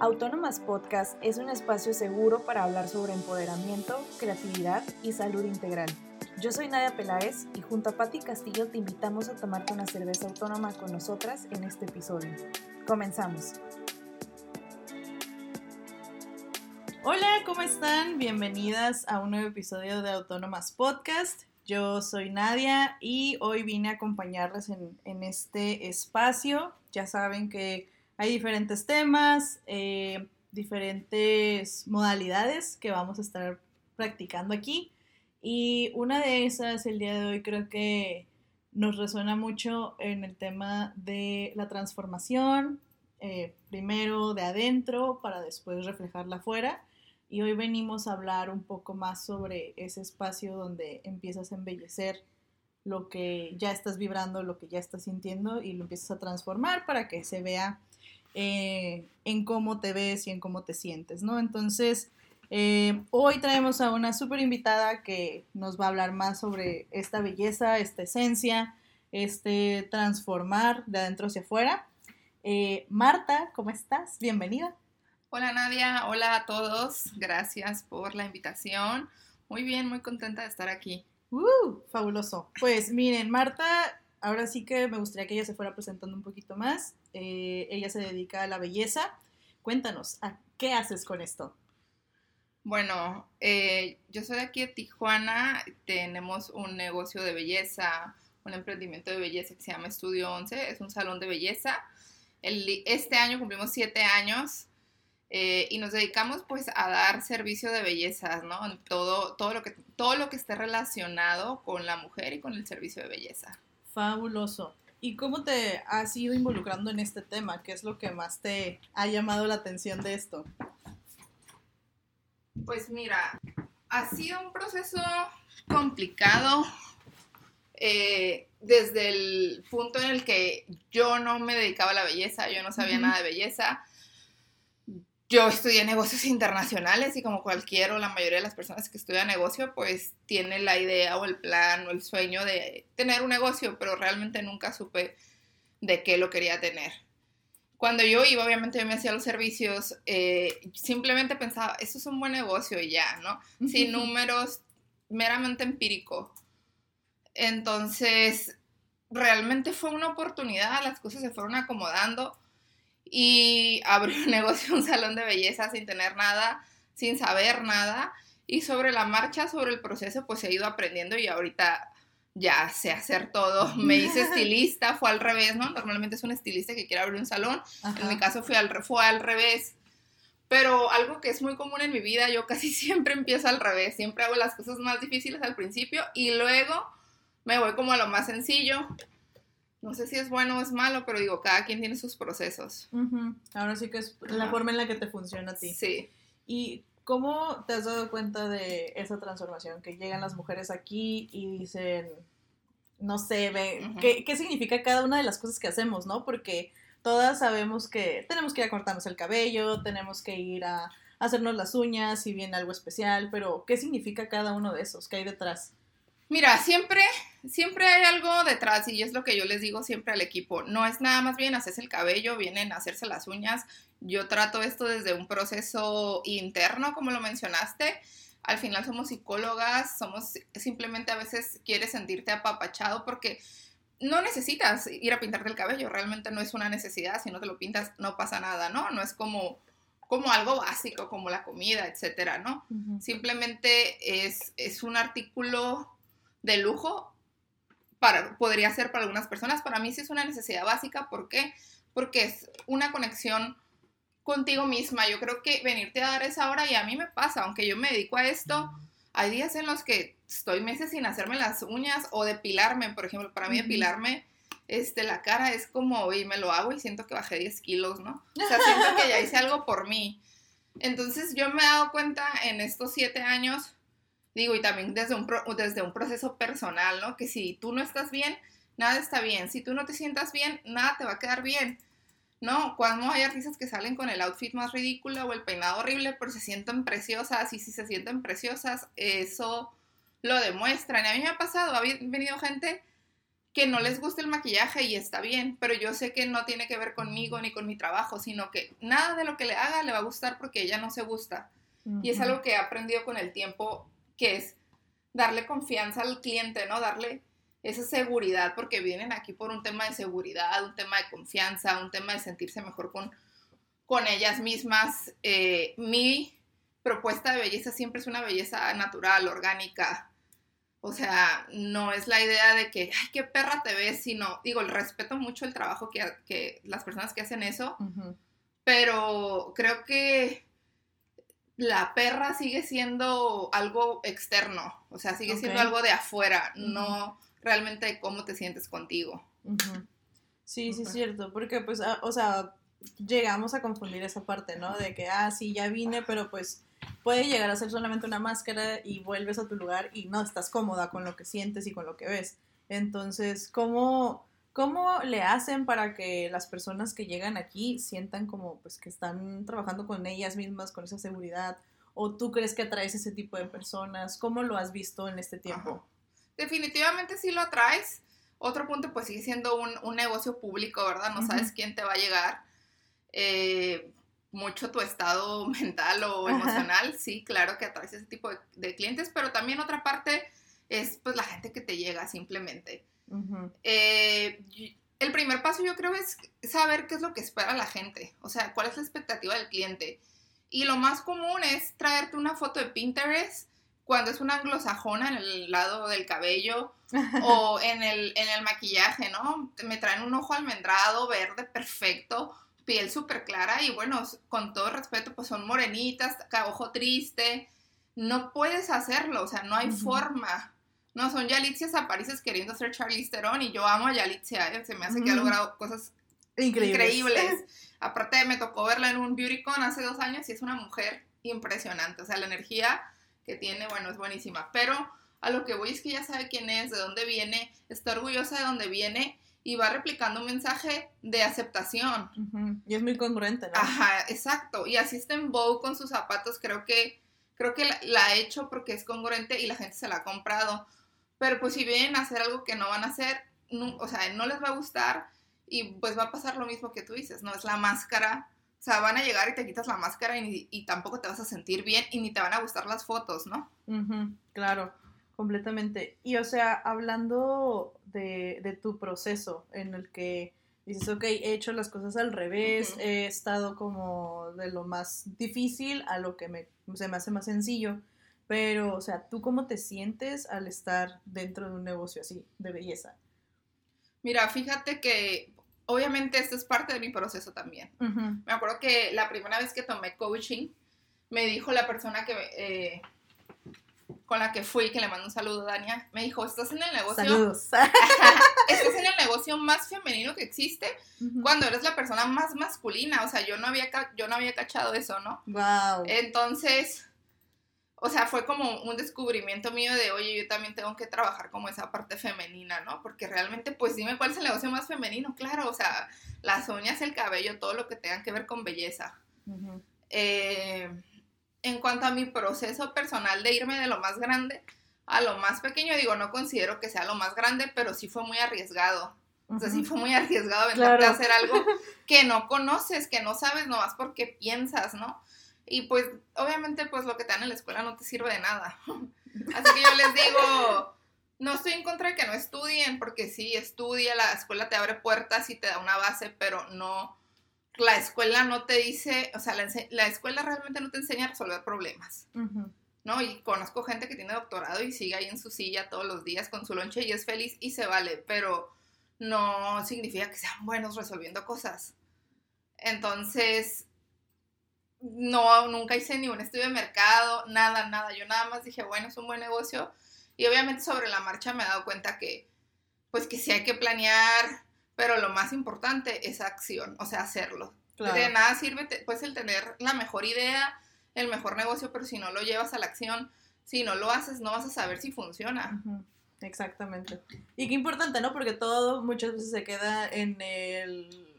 Autónomas Podcast es un espacio seguro para hablar sobre empoderamiento, creatividad y salud integral. Yo soy Nadia Peláez y junto a Patti Castillo te invitamos a tomarte una cerveza autónoma con nosotras en este episodio. Comenzamos. Hola, ¿cómo están? Bienvenidas a un nuevo episodio de Autónomas Podcast. Yo soy Nadia y hoy vine a acompañarles en, en este espacio. Ya saben que hay diferentes temas, eh, diferentes modalidades que vamos a estar practicando aquí. Y una de esas el día de hoy creo que nos resuena mucho en el tema de la transformación, eh, primero de adentro para después reflejarla afuera. Y hoy venimos a hablar un poco más sobre ese espacio donde empiezas a embellecer lo que ya estás vibrando, lo que ya estás sintiendo y lo empiezas a transformar para que se vea eh, en cómo te ves y en cómo te sientes, ¿no? Entonces, eh, hoy traemos a una súper invitada que nos va a hablar más sobre esta belleza, esta esencia, este transformar de adentro hacia afuera. Eh, Marta, ¿cómo estás? Bienvenida. Hola Nadia, hola a todos, gracias por la invitación. Muy bien, muy contenta de estar aquí. Uh, fabuloso. Pues miren, Marta ahora sí que me gustaría que ella se fuera presentando un poquito más. Eh, ella se dedica a la belleza. Cuéntanos, ¿a qué haces con esto? Bueno, eh, yo soy de aquí de Tijuana, tenemos un negocio de belleza, un emprendimiento de belleza que se llama Estudio 11, es un salón de belleza. este año cumplimos siete años eh, y nos dedicamos pues a dar servicio de belleza, ¿no? Todo, todo, lo que, todo lo que esté relacionado con la mujer y con el servicio de belleza. Fabuloso. ¿Y cómo te has ido involucrando en este tema? ¿Qué es lo que más te ha llamado la atención de esto? Pues mira, ha sido un proceso complicado eh, desde el punto en el que yo no me dedicaba a la belleza, yo no sabía nada de belleza. Yo estudié negocios internacionales y como cualquier o la mayoría de las personas que estudian negocio, pues tiene la idea o el plan o el sueño de tener un negocio, pero realmente nunca supe de qué lo quería tener. Cuando yo iba, obviamente yo me hacía los servicios, eh, simplemente pensaba, eso es un buen negocio y ya, ¿no? Sin números, meramente empírico. Entonces, realmente fue una oportunidad, las cosas se fueron acomodando y abrí un negocio, un salón de belleza sin tener nada, sin saber nada. Y sobre la marcha, sobre el proceso, pues he ido aprendiendo y ahorita ya sé hacer todo. Me hice estilista, fue al revés, ¿no? Normalmente es un estilista que quiere abrir un salón. En mi caso fue al, fue al revés. Pero algo que es muy común en mi vida, yo casi siempre empiezo al revés. Siempre hago las cosas más difíciles al principio y luego me voy como a lo más sencillo no sé si es bueno o es malo, pero digo, cada quien tiene sus procesos. Ahora sí que es la forma en la que te funciona a ti. Sí. ¿Y cómo te has dado cuenta de esa transformación? Que llegan las mujeres aquí y dicen, no sé, ve, ¿qué, ¿qué, significa cada una de las cosas que hacemos, no? Porque todas sabemos que tenemos que ir a cortarnos el cabello, tenemos que ir a hacernos las uñas, si viene algo especial, pero ¿qué significa cada uno de esos? ¿Qué hay detrás? Mira, siempre, siempre hay algo detrás y es lo que yo les digo siempre al equipo. No es nada más bien hacerse el cabello, vienen a hacerse las uñas. Yo trato esto desde un proceso interno, como lo mencionaste. Al final somos psicólogas, somos simplemente a veces quieres sentirte apapachado porque no necesitas ir a pintarte el cabello, realmente no es una necesidad, si no te lo pintas no pasa nada, ¿no? No es como como algo básico, como la comida, etcétera, ¿no? Simplemente es, es un artículo de lujo para, podría ser para algunas personas. Para mí sí es una necesidad básica. ¿Por qué? Porque es una conexión contigo misma. Yo creo que venirte a dar esa hora y a mí me pasa, aunque yo me dedico a esto, hay días en los que estoy meses sin hacerme las uñas o depilarme, por ejemplo, para mí depilarme este, la cara es como, y me lo hago y siento que bajé 10 kilos, ¿no? O sea, siento que ya hice algo por mí. Entonces yo me he dado cuenta en estos siete años Digo, y también desde un, desde un proceso personal, ¿no? Que si tú no estás bien, nada está bien. Si tú no te sientas bien, nada te va a quedar bien. ¿No? Cuando hay artistas que salen con el outfit más ridículo o el peinado horrible, pero se sienten preciosas y si se sienten preciosas, eso lo demuestran. Y a mí me ha pasado, ha venido gente que no les guste el maquillaje y está bien, pero yo sé que no tiene que ver conmigo ni con mi trabajo, sino que nada de lo que le haga le va a gustar porque ella no se gusta. Y es algo que he aprendido con el tiempo, que es darle confianza al cliente, ¿no? Darle esa seguridad, porque vienen aquí por un tema de seguridad, un tema de confianza, un tema de sentirse mejor con, con ellas mismas. Eh, mi propuesta de belleza siempre es una belleza natural, orgánica, o sea, no es la idea de que, ay, qué perra te ves, sino, digo, respeto mucho el trabajo que, que las personas que hacen eso, pero creo que la perra sigue siendo algo externo, o sea, sigue siendo algo de afuera, no realmente cómo te sientes contigo. Sí, sí, es cierto, porque pues, ah, o sea, llegamos a confundir esa parte, ¿no? De que, ah, sí, ya vine, pero pues puede llegar a ser solamente una máscara y vuelves a tu lugar y no estás cómoda con lo que sientes y con lo que ves. Entonces, ¿cómo, cómo le hacen para que las personas que llegan aquí sientan como pues que están trabajando con ellas mismas, con esa seguridad? ¿O tú crees que atraes ese tipo de personas? ¿Cómo lo has visto en este tiempo? Definitivamente sí lo atraes. Otro punto pues sigue siendo un, un negocio público, ¿verdad? No sabes quién te va a llegar. Eh, mucho tu estado mental o emocional, sí, claro que atraes ese tipo de, clientes, pero también otra parte es pues la gente que te llega simplemente. Eh, el primer paso yo creo es saber qué es lo que espera la gente, o sea, cuál es la expectativa del cliente. Y lo más común es traerte una foto de Pinterest cuando es una anglosajona en el lado del cabello o en el, en el maquillaje, ¿no? Me traen un ojo almendrado, verde, perfecto piel súper clara y bueno, con todo respeto, pues son morenitas, ojo triste, no puedes hacerlo, o sea, no hay forma. No, son Yalitsias Aparices queriendo ser Charlize Theron y yo amo a Yalitzia, ¿eh? se me hace que ha logrado cosas increíbles. Aparte, me tocó verla en un BeautyCon hace dos años y es una mujer impresionante, o sea, la energía que tiene, bueno, es buenísima, pero a lo que voy es que ya sabe quién es, de dónde viene, está orgullosa de dónde viene y va replicando un mensaje de aceptación. Y es muy congruente, ¿no? Ajá, exacto. Y así está en Vogue con sus zapatos, creo que, creo que la, ha hecho porque es congruente y la gente se la ha comprado. Pero pues si vienen a hacer algo que no van a hacer, o sea, no les va a gustar y pues va a pasar lo mismo que tú dices, ¿no? Es la máscara. O sea, van a llegar y te quitas la máscara y, y tampoco te vas a sentir bien y ni te van a gustar las fotos, ¿no? claro. Completamente. Y o sea, hablando de, tu proceso en el que dices, ok, he hecho las cosas al revés, he estado como de lo más difícil a lo que me, se me hace más sencillo. Pero, o sea, ¿tú cómo te sientes al estar dentro de un negocio así, de belleza? Mira, fíjate que obviamente esto es parte de mi proceso también. Me acuerdo que la primera vez que tomé coaching, me dijo la persona que, eh, con la que fui, que le mando un saludo, Dania, me dijo, estás en el negocio... Saludos. estás en el negocio más femenino que existe cuando eres la persona más masculina. O sea, yo no había, yo no había cachado eso, ¿no? Wow. Entonces, o sea, fue como un descubrimiento mío de, oye, yo también tengo que trabajar como esa parte femenina, ¿no? Porque realmente, pues dime cuál es el negocio más femenino, claro, o sea, las uñas, el cabello, todo lo que tenga que ver con belleza. eh, en cuanto a mi proceso personal de irme de lo más grande a lo más pequeño, digo, no considero que sea lo más grande, pero sí fue muy arriesgado. O sea, sí fue muy arriesgado aventarte a hacer algo que no conoces, que no sabes nomás porque piensas, ¿no? Y pues, obviamente, pues lo que te dan en la escuela no te sirve de nada. Así que yo les digo, no estoy en contra de que no estudien, porque sí, estudia, la escuela te abre puertas y te da una base, pero no, la escuela no te dice, o sea, la, escuela realmente no te enseña a resolver problemas. ¿No? Y conozco gente que tiene doctorado y sigue ahí en su silla todos los días con su lonche y es feliz y se vale, pero no significa que sean buenos resolviendo cosas. Entonces, no, nunca hice ni un estudio de mercado, nada, nada. Yo nada más dije, bueno, es un buen negocio. Y obviamente sobre la marcha me he dado cuenta que, pues que sí hay que planear, pero lo más importante es acción, o sea, hacerlo. De nada sirve, pues, el tener la mejor idea, el mejor negocio, pero si no lo llevas a la acción, si no lo haces, no vas a saber si funciona. Exactamente. Y qué importante, ¿no? Porque todo muchas veces se queda en el,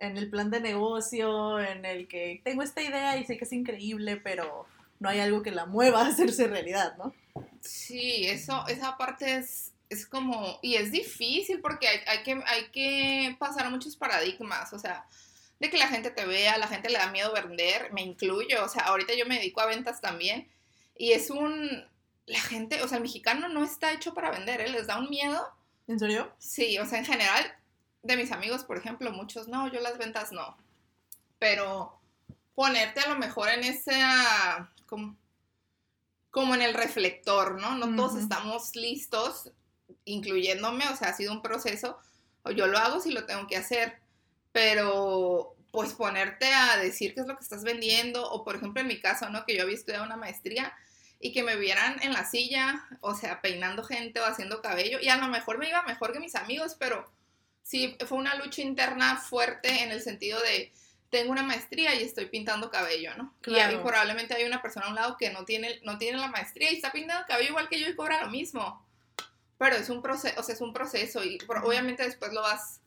en el plan de negocio, en el que tengo esta idea y sé que es increíble, pero no hay algo que la mueva a hacerse realidad, ¿no? Sí, eso, esa parte es es como, y es difícil porque hay, hay, que, hay que pasar muchos paradigmas, o sea, de que la gente te vea, la gente le da miedo vender, me incluyo, o sea, ahorita yo me dedico a ventas también, y es un, la gente, o sea, el mexicano no está hecho para vender, ¿eh? les da un miedo. ¿En serio? Sí, o sea, en general, de mis amigos, por ejemplo, muchos, no, yo las ventas no, pero ponerte a lo mejor en esa, como, como en el reflector, ¿no? No todos estamos listos, incluyéndome, o sea, ha sido un proceso, o yo lo hago si lo tengo que hacer, pero pues ponerte a decir qué es lo que estás vendiendo, o por ejemplo en mi caso, ¿no? Que yo había estudiado una maestría y que me vieran en la silla, o sea, peinando gente o haciendo cabello, y a lo mejor me iba mejor que mis amigos, pero sí, fue una lucha interna fuerte en el sentido de, tengo una maestría y estoy pintando cabello, ¿no? Y, probablemente hay una persona a un lado que no tiene, no tiene la maestría y está pintando cabello igual que yo y cobra lo mismo. Pero es un proceso, o sea, es un proceso y obviamente después lo vas,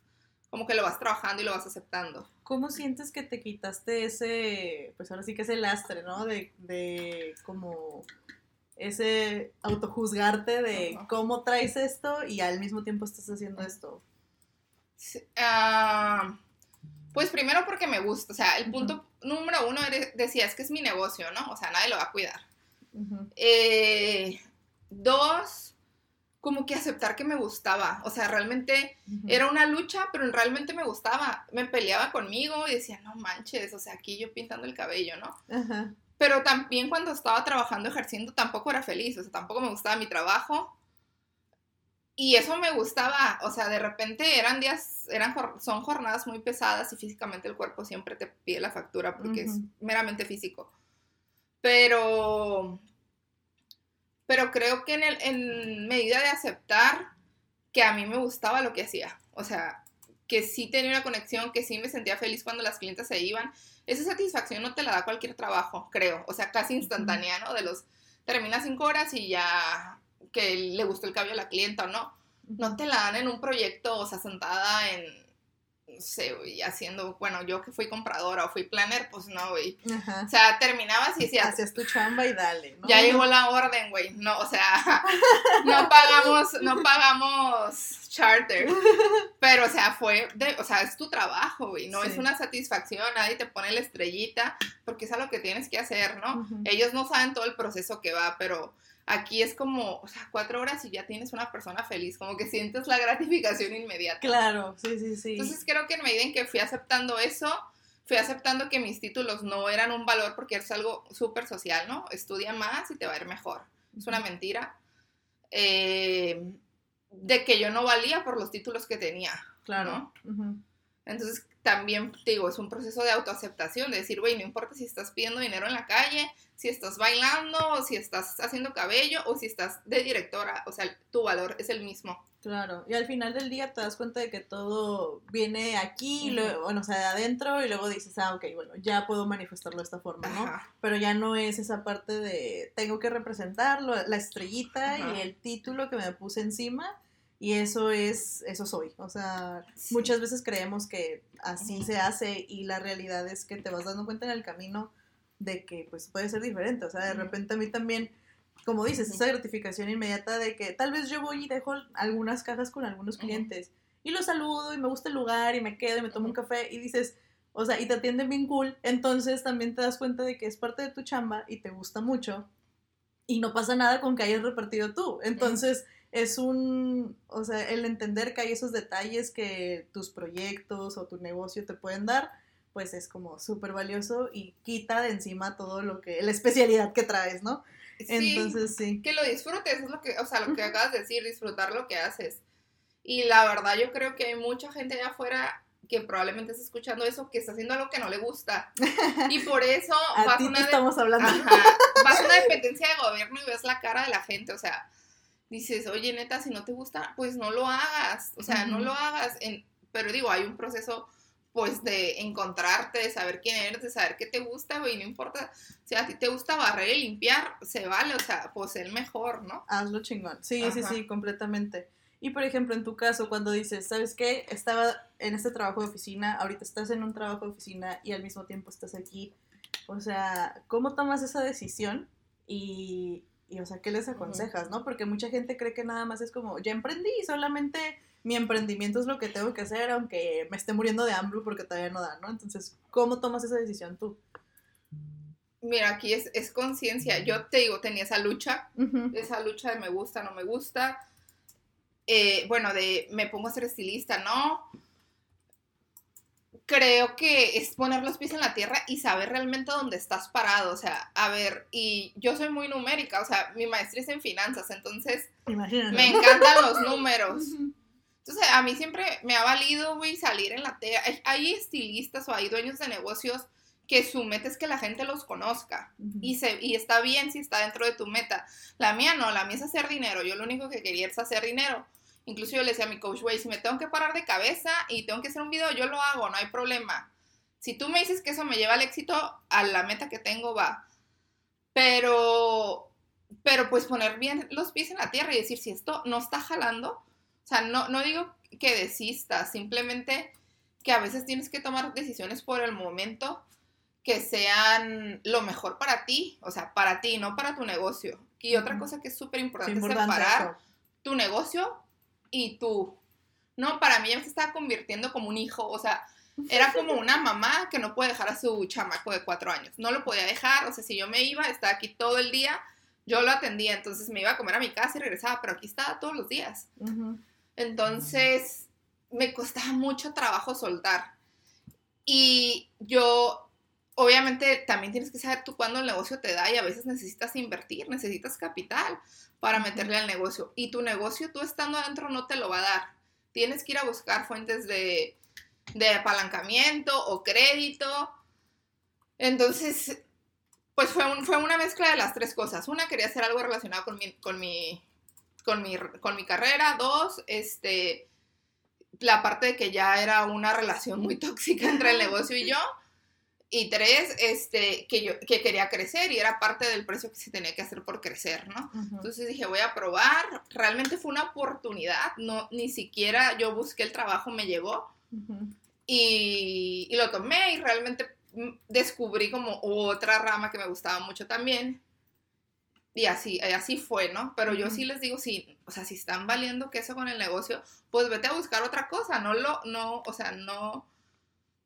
como que lo vas trabajando y lo vas aceptando. ¿Cómo sientes que te quitaste ese, pues ahora sí que ese lastre, ¿no? De, de como ese autojuzgarte de cómo traes esto y al mismo tiempo estás haciendo esto. Ah... Pues primero porque me gusta, o sea, el punto número uno decía, es que es mi negocio, ¿no? O sea, nadie lo va a cuidar. Eh, dos, como que aceptar que me gustaba, o sea, realmente era una lucha, pero realmente me gustaba, me peleaba conmigo y decía, no manches, o sea, aquí yo pintando el cabello, ¿no? Pero también cuando estaba trabajando, ejerciendo, tampoco era feliz, o sea, tampoco me gustaba mi trabajo, y eso me gustaba, o sea, de repente eran días, eran, son jornadas muy pesadas y físicamente el cuerpo siempre te pide la factura porque es meramente físico. Pero, pero creo que en, el, en medida de aceptar que a mí me gustaba lo que hacía, o sea, que sí tenía una conexión, que sí me sentía feliz cuando las clientes se iban, esa satisfacción no te la da cualquier trabajo, creo, o sea, casi instantánea, ¿no? De los, termina cinco horas y ya que le gustó el cabello a la clienta o no. No te la dan en un proyecto, o sea, sentada en, no sé, güey, haciendo, bueno, yo que fui compradora o fui planner, pues no, güey. O sea, terminabas y decías... Hacías tu chamba y dale, ¿no? Ya llegó la orden, güey. No, o sea, no pagamos, no pagamos charter. Pero, o sea, fue, de, o sea, es tu trabajo, güey. No es una satisfacción, nadie te pone la estrellita, porque es algo que tienes que hacer, ¿no? Ellos no saben todo el proceso que va, pero Aquí es como, o sea, cuatro horas y ya tienes una persona feliz, como que sientes la gratificación inmediata. Claro, sí, sí, sí. Entonces creo que en medida en que fui aceptando eso, fui aceptando que mis títulos no eran un valor porque es algo súper social, ¿no? Estudia más y te va a ir mejor. Es una mentira. Eh, de que yo no valía por los títulos que tenía. Claro. Entonces también, te digo, es un proceso de autoaceptación, de decir, güey, no importa si estás pidiendo dinero en la calle, si estás bailando, o si estás haciendo cabello, o si estás de directora, o sea, tu valor es el mismo. Claro, y al final del día te das cuenta de que todo viene aquí, bueno, o sea, de adentro, y luego dices, ah, ok, bueno, ya puedo manifestarlo de esta forma, ¿no? Pero ya no es esa parte de, tengo que representarlo, la estrellita y el título que me puse encima, y eso es, eso soy. O sea, muchas veces creemos que así se hace y la realidad es que te vas dando cuenta en el camino de que pues puede ser diferente. O sea, de repente a mí también, como dices, esa gratificación inmediata de que tal vez yo voy y dejo algunas cajas con algunos clientes y los saludo y me gusta el lugar y me quedo y me tomo un café y dices, o sea, y te atienden bien cool, entonces también te das cuenta de que es parte de tu chamba y te gusta mucho y no pasa nada con que hayas repartido tú. Entonces es un, o sea, el entender que hay esos detalles que tus proyectos o tu negocio te pueden dar, pues es como súper valioso y quita de encima todo lo que, la especialidad que traes, ¿no? Entonces, sí. Que lo disfrutes, es lo que, o sea, lo que acabas de decir, disfrutar lo que haces. Y la verdad, yo creo que hay mucha gente allá afuera que probablemente está escuchando eso, que está haciendo algo que no le gusta. Y por eso a ti una estamos hablando. vas a una dependencia de gobierno y ves la cara de la gente, o sea, dices, oye, neta, si no te gusta, pues no lo hagas, o sea, no lo hagas, en, pero digo, hay un proceso pues de encontrarte, de saber quién eres, de saber qué te gusta, güey, no importa, si a ti te gusta barrer y limpiar, se vale, o sea, pues el mejor, ¿no? Hazlo chingón, sí, sí, sí, completamente. Y por ejemplo, en tu caso, cuando dices, ¿sabes qué? Estaba en este trabajo de oficina, ahorita estás en un trabajo de oficina y al mismo tiempo estás aquí. O sea, ¿cómo tomas esa decisión? Y y, o sea, ¿qué les aconsejas, no? Porque mucha gente cree que nada más es como, ya emprendí, solamente mi emprendimiento es lo que tengo que hacer, aunque me esté muriendo de hambre porque todavía no da, ¿no? Entonces, ¿cómo tomas esa decisión tú? Mira, aquí es, es conciencia. Yo te digo, tenía esa lucha, esa lucha de me gusta, no me gusta. Eh, bueno, de me pongo a ser estilista, no. Creo que es poner los pies en la tierra y saber realmente dónde estás parado. O sea, a ver, y yo soy muy numérica, o sea, mi maestría es en finanzas, entonces me encantan los números. Entonces, a mí siempre me ha valido, güey, salir en la tela. Hay estilistas o hay dueños de negocios que su meta es que la gente los conozca y, se, y está bien si está dentro de tu meta. La mía no, la mía es hacer dinero. Yo lo único que quería es hacer dinero. Incluso yo le decía a mi coach, güey, si me tengo que parar de cabeza y tengo que hacer un video, yo lo hago, no hay problema. Si tú me dices que eso me lleva al éxito, a la meta que tengo va. Pero, pero pues poner bien los pies en la tierra y decir, si esto no está jalando, o sea, no, no digo que desistas, simplemente que a veces tienes que tomar decisiones por el momento que sean lo mejor para ti, o sea, para ti, no para tu negocio. Y otra cosa que es súper importante es separar tu negocio y tú. No, para mí ya se estaba convirtiendo como un hijo, o sea, era como una mamá que no puede dejar a su chamaco de cuatro años. No lo podía dejar, o sea, si yo me iba, estaba aquí todo el día, yo lo atendía, entonces me iba a comer a mi casa y regresaba, pero aquí estaba todos los días. Entonces, me costaba mucho trabajo soltar. Y yo obviamente también tienes que saber tú cuándo el negocio te da y a veces necesitas invertir, necesitas capital para meterle al negocio. Y tu negocio tú estando adentro no te lo va a dar. Tienes que ir a buscar fuentes de, apalancamiento o crédito. Entonces, pues fue, fue una mezcla de las tres cosas. Una, quería hacer algo relacionado con mi, con mi, con mi, con mi carrera. Dos, este, la parte de que ya era una relación muy tóxica entre el negocio y yo. Y tres, este, que yo que quería crecer y era parte del precio que se tenía que hacer por crecer, ¿no? Entonces dije, voy a probar. Realmente fue una oportunidad, no, ni siquiera yo busqué el trabajo, me llegó. y, y, lo tomé y realmente mm, descubrí como otra rama que me gustaba mucho también. Y así, así fue, ¿no? Pero yo sí les digo, sí, o sea, si están valiendo queso con el negocio, pues vete a buscar otra cosa, no lo, no, o sea, no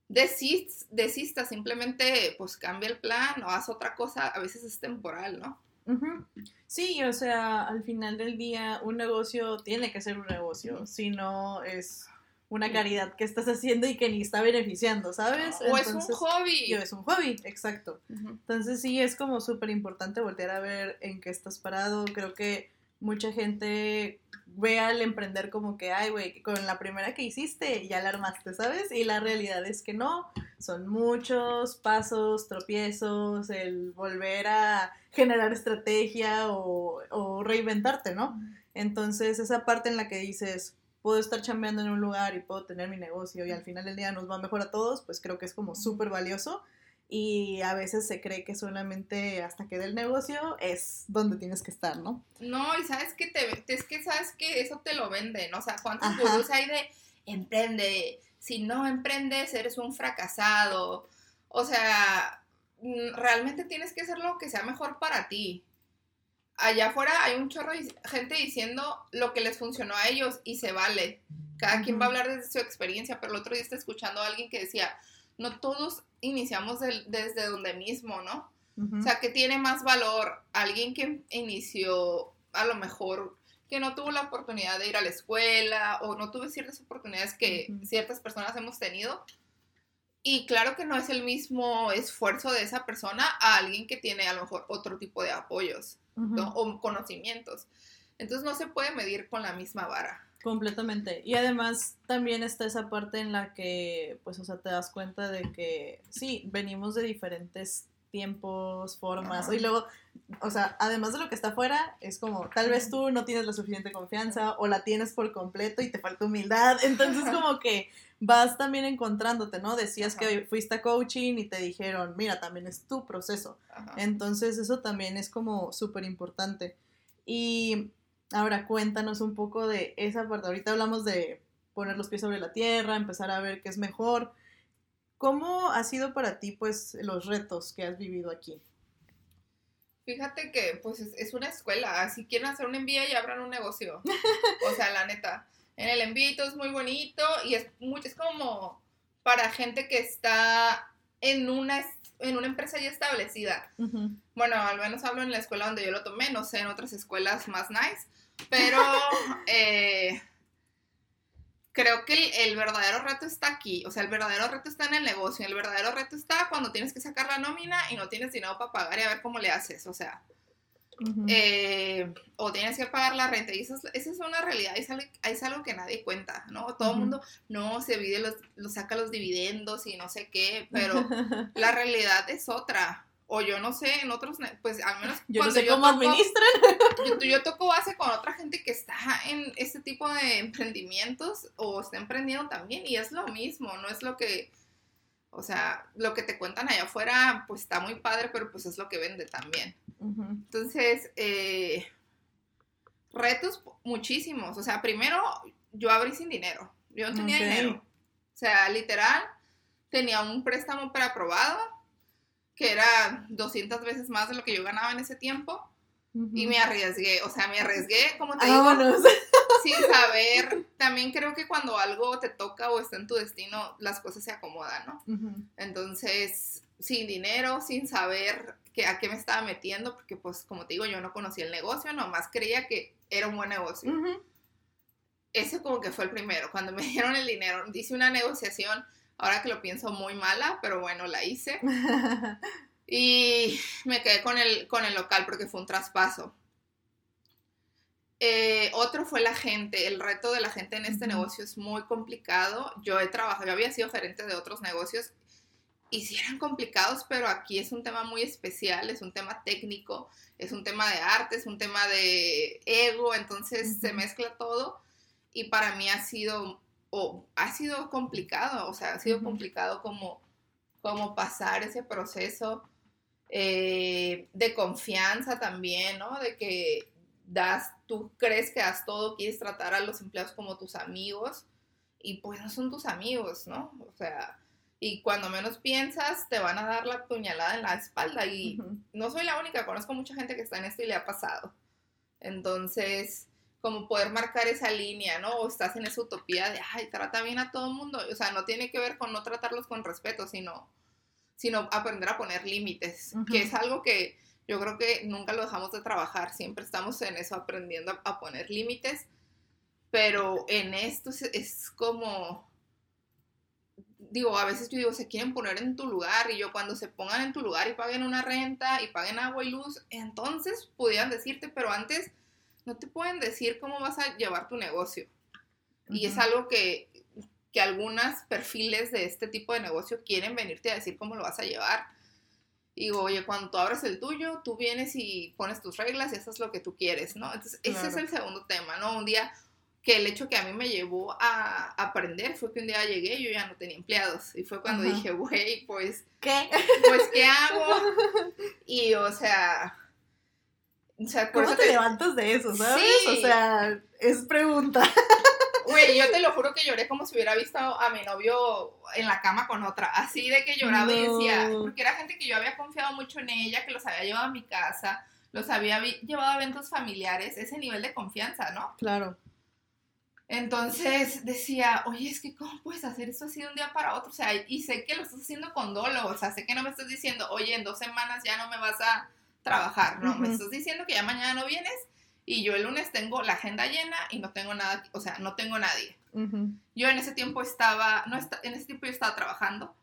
desist, desista, simplemente pues cambia el plan o haz otra cosa, a veces es temporal, ¿no? Sí, o sea, al final del día un negocio tiene que ser un negocio, si no es una caridad que estás haciendo y que ni está beneficiando, ¿sabes? O es un hobby. O es un hobby, exacto. Entonces sí, es como súper importante voltear a ver en qué estás parado. Creo que mucha gente ve al emprender como que, ay, güey, con la primera que hiciste ya la armaste, ¿sabes? Y la realidad es que no, son muchos pasos, tropiezos, el volver a generar estrategia o, reinventarte, ¿no? Entonces, esa parte en la que dices, puedo estar chambeando en un lugar y puedo tener mi negocio y al final del día nos va mejor a todos, pues creo que es como súper valioso y a veces se cree que solamente hasta que dé el negocio es donde tienes que estar, ¿no? No, y sabes que te, es que sabes que eso te lo venden, o sea, ¿cuántos gurús hay de emprende? Si no emprendes, eres un fracasado. O sea, mm, realmente tienes que hacer lo que sea mejor para ti. Allá afuera hay un chorro de gente diciendo lo que les funcionó a ellos y se vale. Cada quien va a hablar desde su experiencia, pero el otro día está escuchando a alguien que decía, no todos iniciamos desde donde mismo, ¿no? O sea, que tiene más valor alguien que inició a lo mejor que no tuvo la oportunidad de ir a la escuela o no tuvo ciertas oportunidades que ciertas personas hemos tenido. Y claro que no es el mismo esfuerzo de esa persona a alguien que tiene a lo mejor otro tipo de apoyos o conocimientos. Entonces no se puede medir con la misma vara. Completamente. Y además también está esa parte en la que, pues, o sea, te das cuenta de que sí, venimos de diferentes tiempos, formas. Y luego, o sea, además de lo que está afuera, es como, tal vez tú no tienes la suficiente confianza o la tienes por completo y te falta humildad. Entonces, como que vas también encontrándote, ¿no? Decías que fuiste a coaching y te dijeron, mira, también es tu proceso. Entonces, eso también es como súper importante. Y Ahora cuéntanos un poco de esa parte. Ahorita hablamos de poner los pies sobre la tierra, empezar a ver qué es mejor. ¿Cómo ha sido para ti, pues, los retos que has vivido aquí? Fíjate que pues es, una escuela, si quieren hacer un MBA y abran un negocio. O sea, la neta, en el todo es muy bonito y es, muy, es como para gente que está en una, en una empresa ya establecida. Ujú. Bueno, al menos hablo en la escuela donde yo lo tomé, no sé en otras escuelas más nice, pero eh, creo que el, el verdadero reto está aquí, o sea, el verdadero reto está en el negocio, el verdadero reto está cuando tienes que sacar la nómina y no tienes dinero para pagar y a ver cómo le haces, o sea, eh, o tienes que pagar la renta y es, esa es una realidad, es algo, es algo que nadie cuenta, ¿no? Todo el mundo, no, se divide los, los saca los dividendos y no sé qué, pero la realidad es otra. O yo no sé, en otros, pues al menos yo no cuando sé cómo toco- administran. yo, yo toco base con otra gente que está en este tipo de emprendimientos o está emprendiendo también y es lo mismo, no es lo que, o sea, lo que te cuentan allá afuera, pues está muy padre, pero pues es lo que vende también. Entonces, eh, retos muchísimos. O sea, primero yo abrí sin dinero. Yo no tenía dinero. O sea, literal, tenía un préstamo preaprobado que era 200 veces más de lo que yo ganaba en ese tiempo y me arriesgué. O sea, me arriesgué, como te digo, Vámonos. sin saber. También creo que cuando algo te toca o está en tu destino, las cosas se acomodan, ¿no? Entonces, sin dinero, sin saber que, a qué me estaba metiendo, porque pues como te digo, yo no conocía el negocio, nomás creía que era un buen negocio. Ese como que fue el primero. Cuando me dieron el dinero, hice una negociación, ahora que lo pienso muy mala, pero bueno, la hice. Y me quedé con el, con el local porque fue un traspaso. Eh, otro fue la gente. El reto de la gente en este negocio es muy complicado. Yo he trabajado, yo había sido gerente de otros negocios y sí eran complicados, pero aquí es un tema muy especial, es un tema técnico, es un tema de arte, es un tema de ego, entonces se mezcla todo y para mí ha sido, o ha sido complicado, o sea, ha sido complicado como, como pasar ese proceso eh, de confianza también, ¿no? De que das, tú crees que das todo, quieres tratar a los empleados como tus amigos y pues no son tus amigos, ¿no? O sea, y cuando menos piensas te van a dar la puñalada en la espalda y Ujú. no soy la única, conozco mucha gente que está en esto y le ha pasado. Entonces, como poder marcar esa línea, ¿no? O estás en esa utopía de, ay, trata bien a todo el mundo. O sea, no tiene que ver con no tratarlos con respeto, sino, sino aprender a poner límites, Ujú. que es algo que yo creo que nunca lo dejamos de trabajar, siempre estamos en eso aprendiendo a, a poner límites, pero en esto es, es como, digo, a veces yo digo, se quieren poner en tu lugar y yo cuando se pongan en tu lugar y paguen una renta y paguen agua y luz, entonces pudieran decirte, pero antes no te pueden decir cómo vas a llevar tu negocio. Y es algo que, que algunos perfiles de este tipo de negocio quieren venirte a decir cómo lo vas a llevar. Y digo, oye, cuando tú abres el tuyo, tú vienes y pones tus reglas y haces lo que tú quieres, ¿no? Entonces, ese es el segundo tema, ¿no? Un día que el hecho que a mí me llevó a aprender fue que un día llegué y yo ya no tenía empleados. Y fue cuando Ajá. dije, güey, pues, ¿Qué? pues, ¿qué hago? Y, o sea, o sea, ¿Cómo eso te te- levantas de eso, sabes? Sí. O sea, es pregunta. Güey, yo te lo juro que lloré como si hubiera visto a mi novio en la cama con otra. Así de que lloraba y decía, porque era gente que yo había confiado mucho en ella, que los había llevado a mi casa, los había llevado a eventos familiares, ese nivel de confianza, ¿no? Claro. Entonces decía, oye, es que ¿cómo puedes hacer esto así de un día para otro? O sea, y sé que lo estás haciendo con dolo, o sea, sé que no me estás diciendo, oye, en dos semanas ya no me vas a trabajar, no, me Ujú. estás diciendo que ya mañana no vienes y yo el lunes tengo la agenda llena y no tengo nada, o sea, no tengo nadie. Ujú. Yo en ese tiempo estaba, no esta- en ese tiempo yo estaba trabajando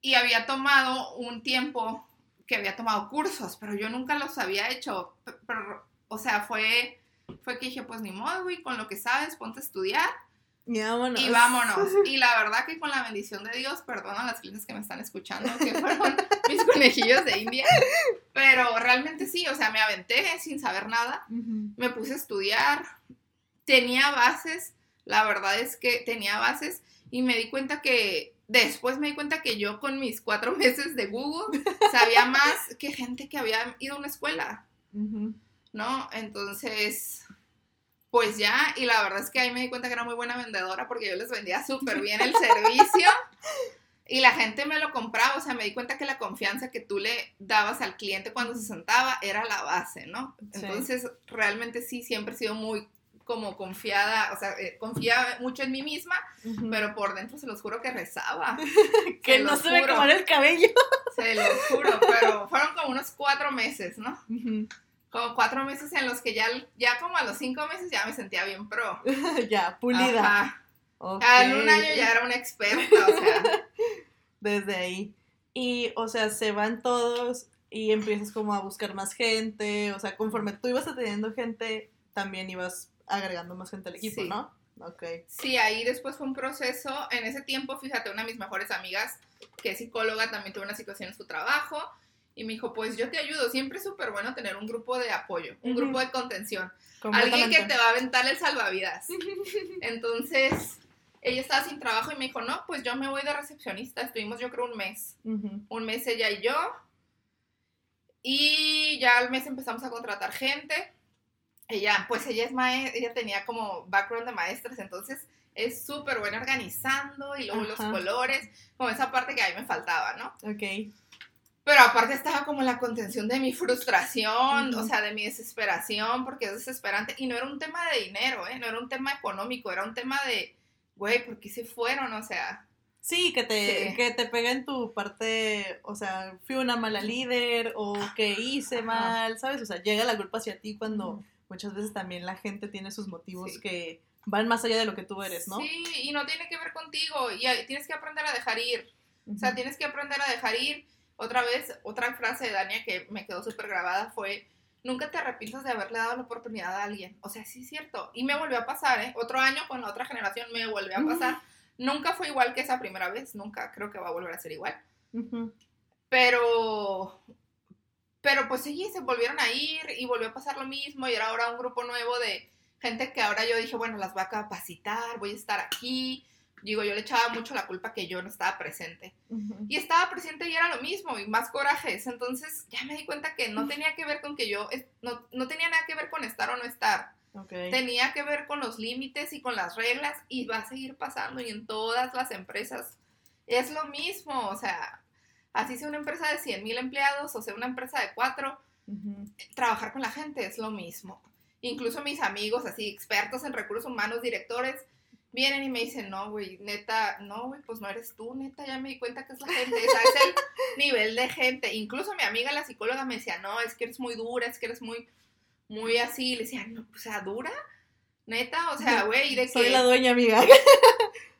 y había tomado un tiempo que había tomado cursos, pero yo nunca los había hecho. Pero, o sea, fue, fue que dije, pues ni modo, güey, con lo que sabes, ponte a estudiar Y vámonos. y vámonos. Y la verdad que con la bendición de Dios, perdón a las clientes que me están escuchando, que fueron mis conejillos de India, pero realmente sí, o sea, me aventé sin saber nada me puse a estudiar, tenía bases, la verdad es que tenía bases y me di cuenta que después me di cuenta que yo con mis cuatro meses de Google sabía más que gente que había ido a una escuela. ¿no? Entonces, pues ya, y la verdad es que ahí me di cuenta que era muy buena vendedora porque yo les vendía súper bien el servicio. Y la gente me lo compraba, o sea, me di cuenta que la confianza que tú le dabas al cliente cuando se sentaba era la base, ¿no? Sí. Entonces, realmente sí, siempre he sido muy como confiada, o sea, eh, confiaba mucho en mí misma, pero por dentro se los juro que rezaba. que se no se me quemara el cabello. Se los juro, pero fueron como unos cuatro meses, ¿no? Como cuatro meses en los que ya, ya como a los cinco meses ya me sentía bien pro. ya, pulida. Ajá. Ok. En un año ya era una experta, o sea. Desde ahí. Y, o sea, se van todos y empiezas como a buscar más gente. O sea, conforme tú ibas atendiendo gente, también ibas agregando más gente al equipo, Sí. ¿no? Ok. Sí, ahí después fue un proceso. En ese tiempo, fíjate, una de mis mejores amigas, que es psicóloga, también tuvo una situación en su trabajo. Y me dijo, pues yo te ayudo. Siempre es súper bueno tener un grupo de apoyo, un Ujú. grupo de contención. Alguien que te va a aventar el salvavidas. Entonces, ella estaba sin trabajo y me dijo, no, pues yo me voy de recepcionista. Estuvimos yo creo un mes. Ujú. Un mes ella y yo. Y ya al mes empezamos a contratar gente. Ella, pues ella es maestra, ella tenía como background de maestras, entonces es súper buena organizando y luego los Ajá. colores, como esa parte que a mí me faltaba, ¿no? Ok. Pero aparte estaba como la contención de mi frustración, o sea, de mi desesperación, porque es desesperante. Y no era un tema de dinero, ¿eh? No era un tema económico, era un tema de, güey, ¿por qué se fueron? O sea, Sí, que te, Sí. que te pega en tu parte, o sea, fui una mala líder o que hice Ajá. mal, ¿sabes? O sea, llega la culpa hacia ti cuando muchas veces también la gente tiene sus motivos Sí. que van más allá de lo que tú eres, ¿no? sí, y no tiene que ver contigo, y tienes que aprender a dejar ir. O sea, tienes que aprender a dejar ir. Otra vez, otra frase de Dania que me quedó súper grabada fue, nunca te arrepientas de haberle dado la oportunidad a alguien. O sea, sí es cierto. Y me volvió a pasar, ¿eh? Otro año con la otra generación me volvió a pasar. Nunca fue igual que esa primera vez, nunca creo que va a volver a ser igual. Pero, pero pues sí, se volvieron a ir y volvió a pasar lo mismo y era ahora un grupo nuevo de gente que ahora yo dije, bueno, las voy a capacitar, voy a estar aquí. Digo, yo le echaba mucho la culpa que yo no estaba presente. Ujú. Y estaba presente y era lo mismo, y más corajes. Entonces ya me di cuenta que no tenía que ver con que yo, no, no tenía nada que ver con estar o no estar. Ok. Tenía que ver con los límites y con las reglas y va a seguir pasando y en todas las empresas es lo mismo. O sea, así sea una empresa de 100 mil empleados o sea una empresa de cuatro, Ujú. trabajar con la gente es lo mismo. Incluso mis amigos, así expertos en recursos humanos, directores, vienen y me dicen, no, güey, neta, no, güey, pues no eres tú, neta, ya me di cuenta que es la gente, o sea, es el nivel de gente. Incluso mi amiga, la psicóloga, me decía, no, es que eres muy dura, es que eres muy, muy así. Le decía, no, o sea, dura, neta, o sea, güey, de que... Soy la dueña, amiga.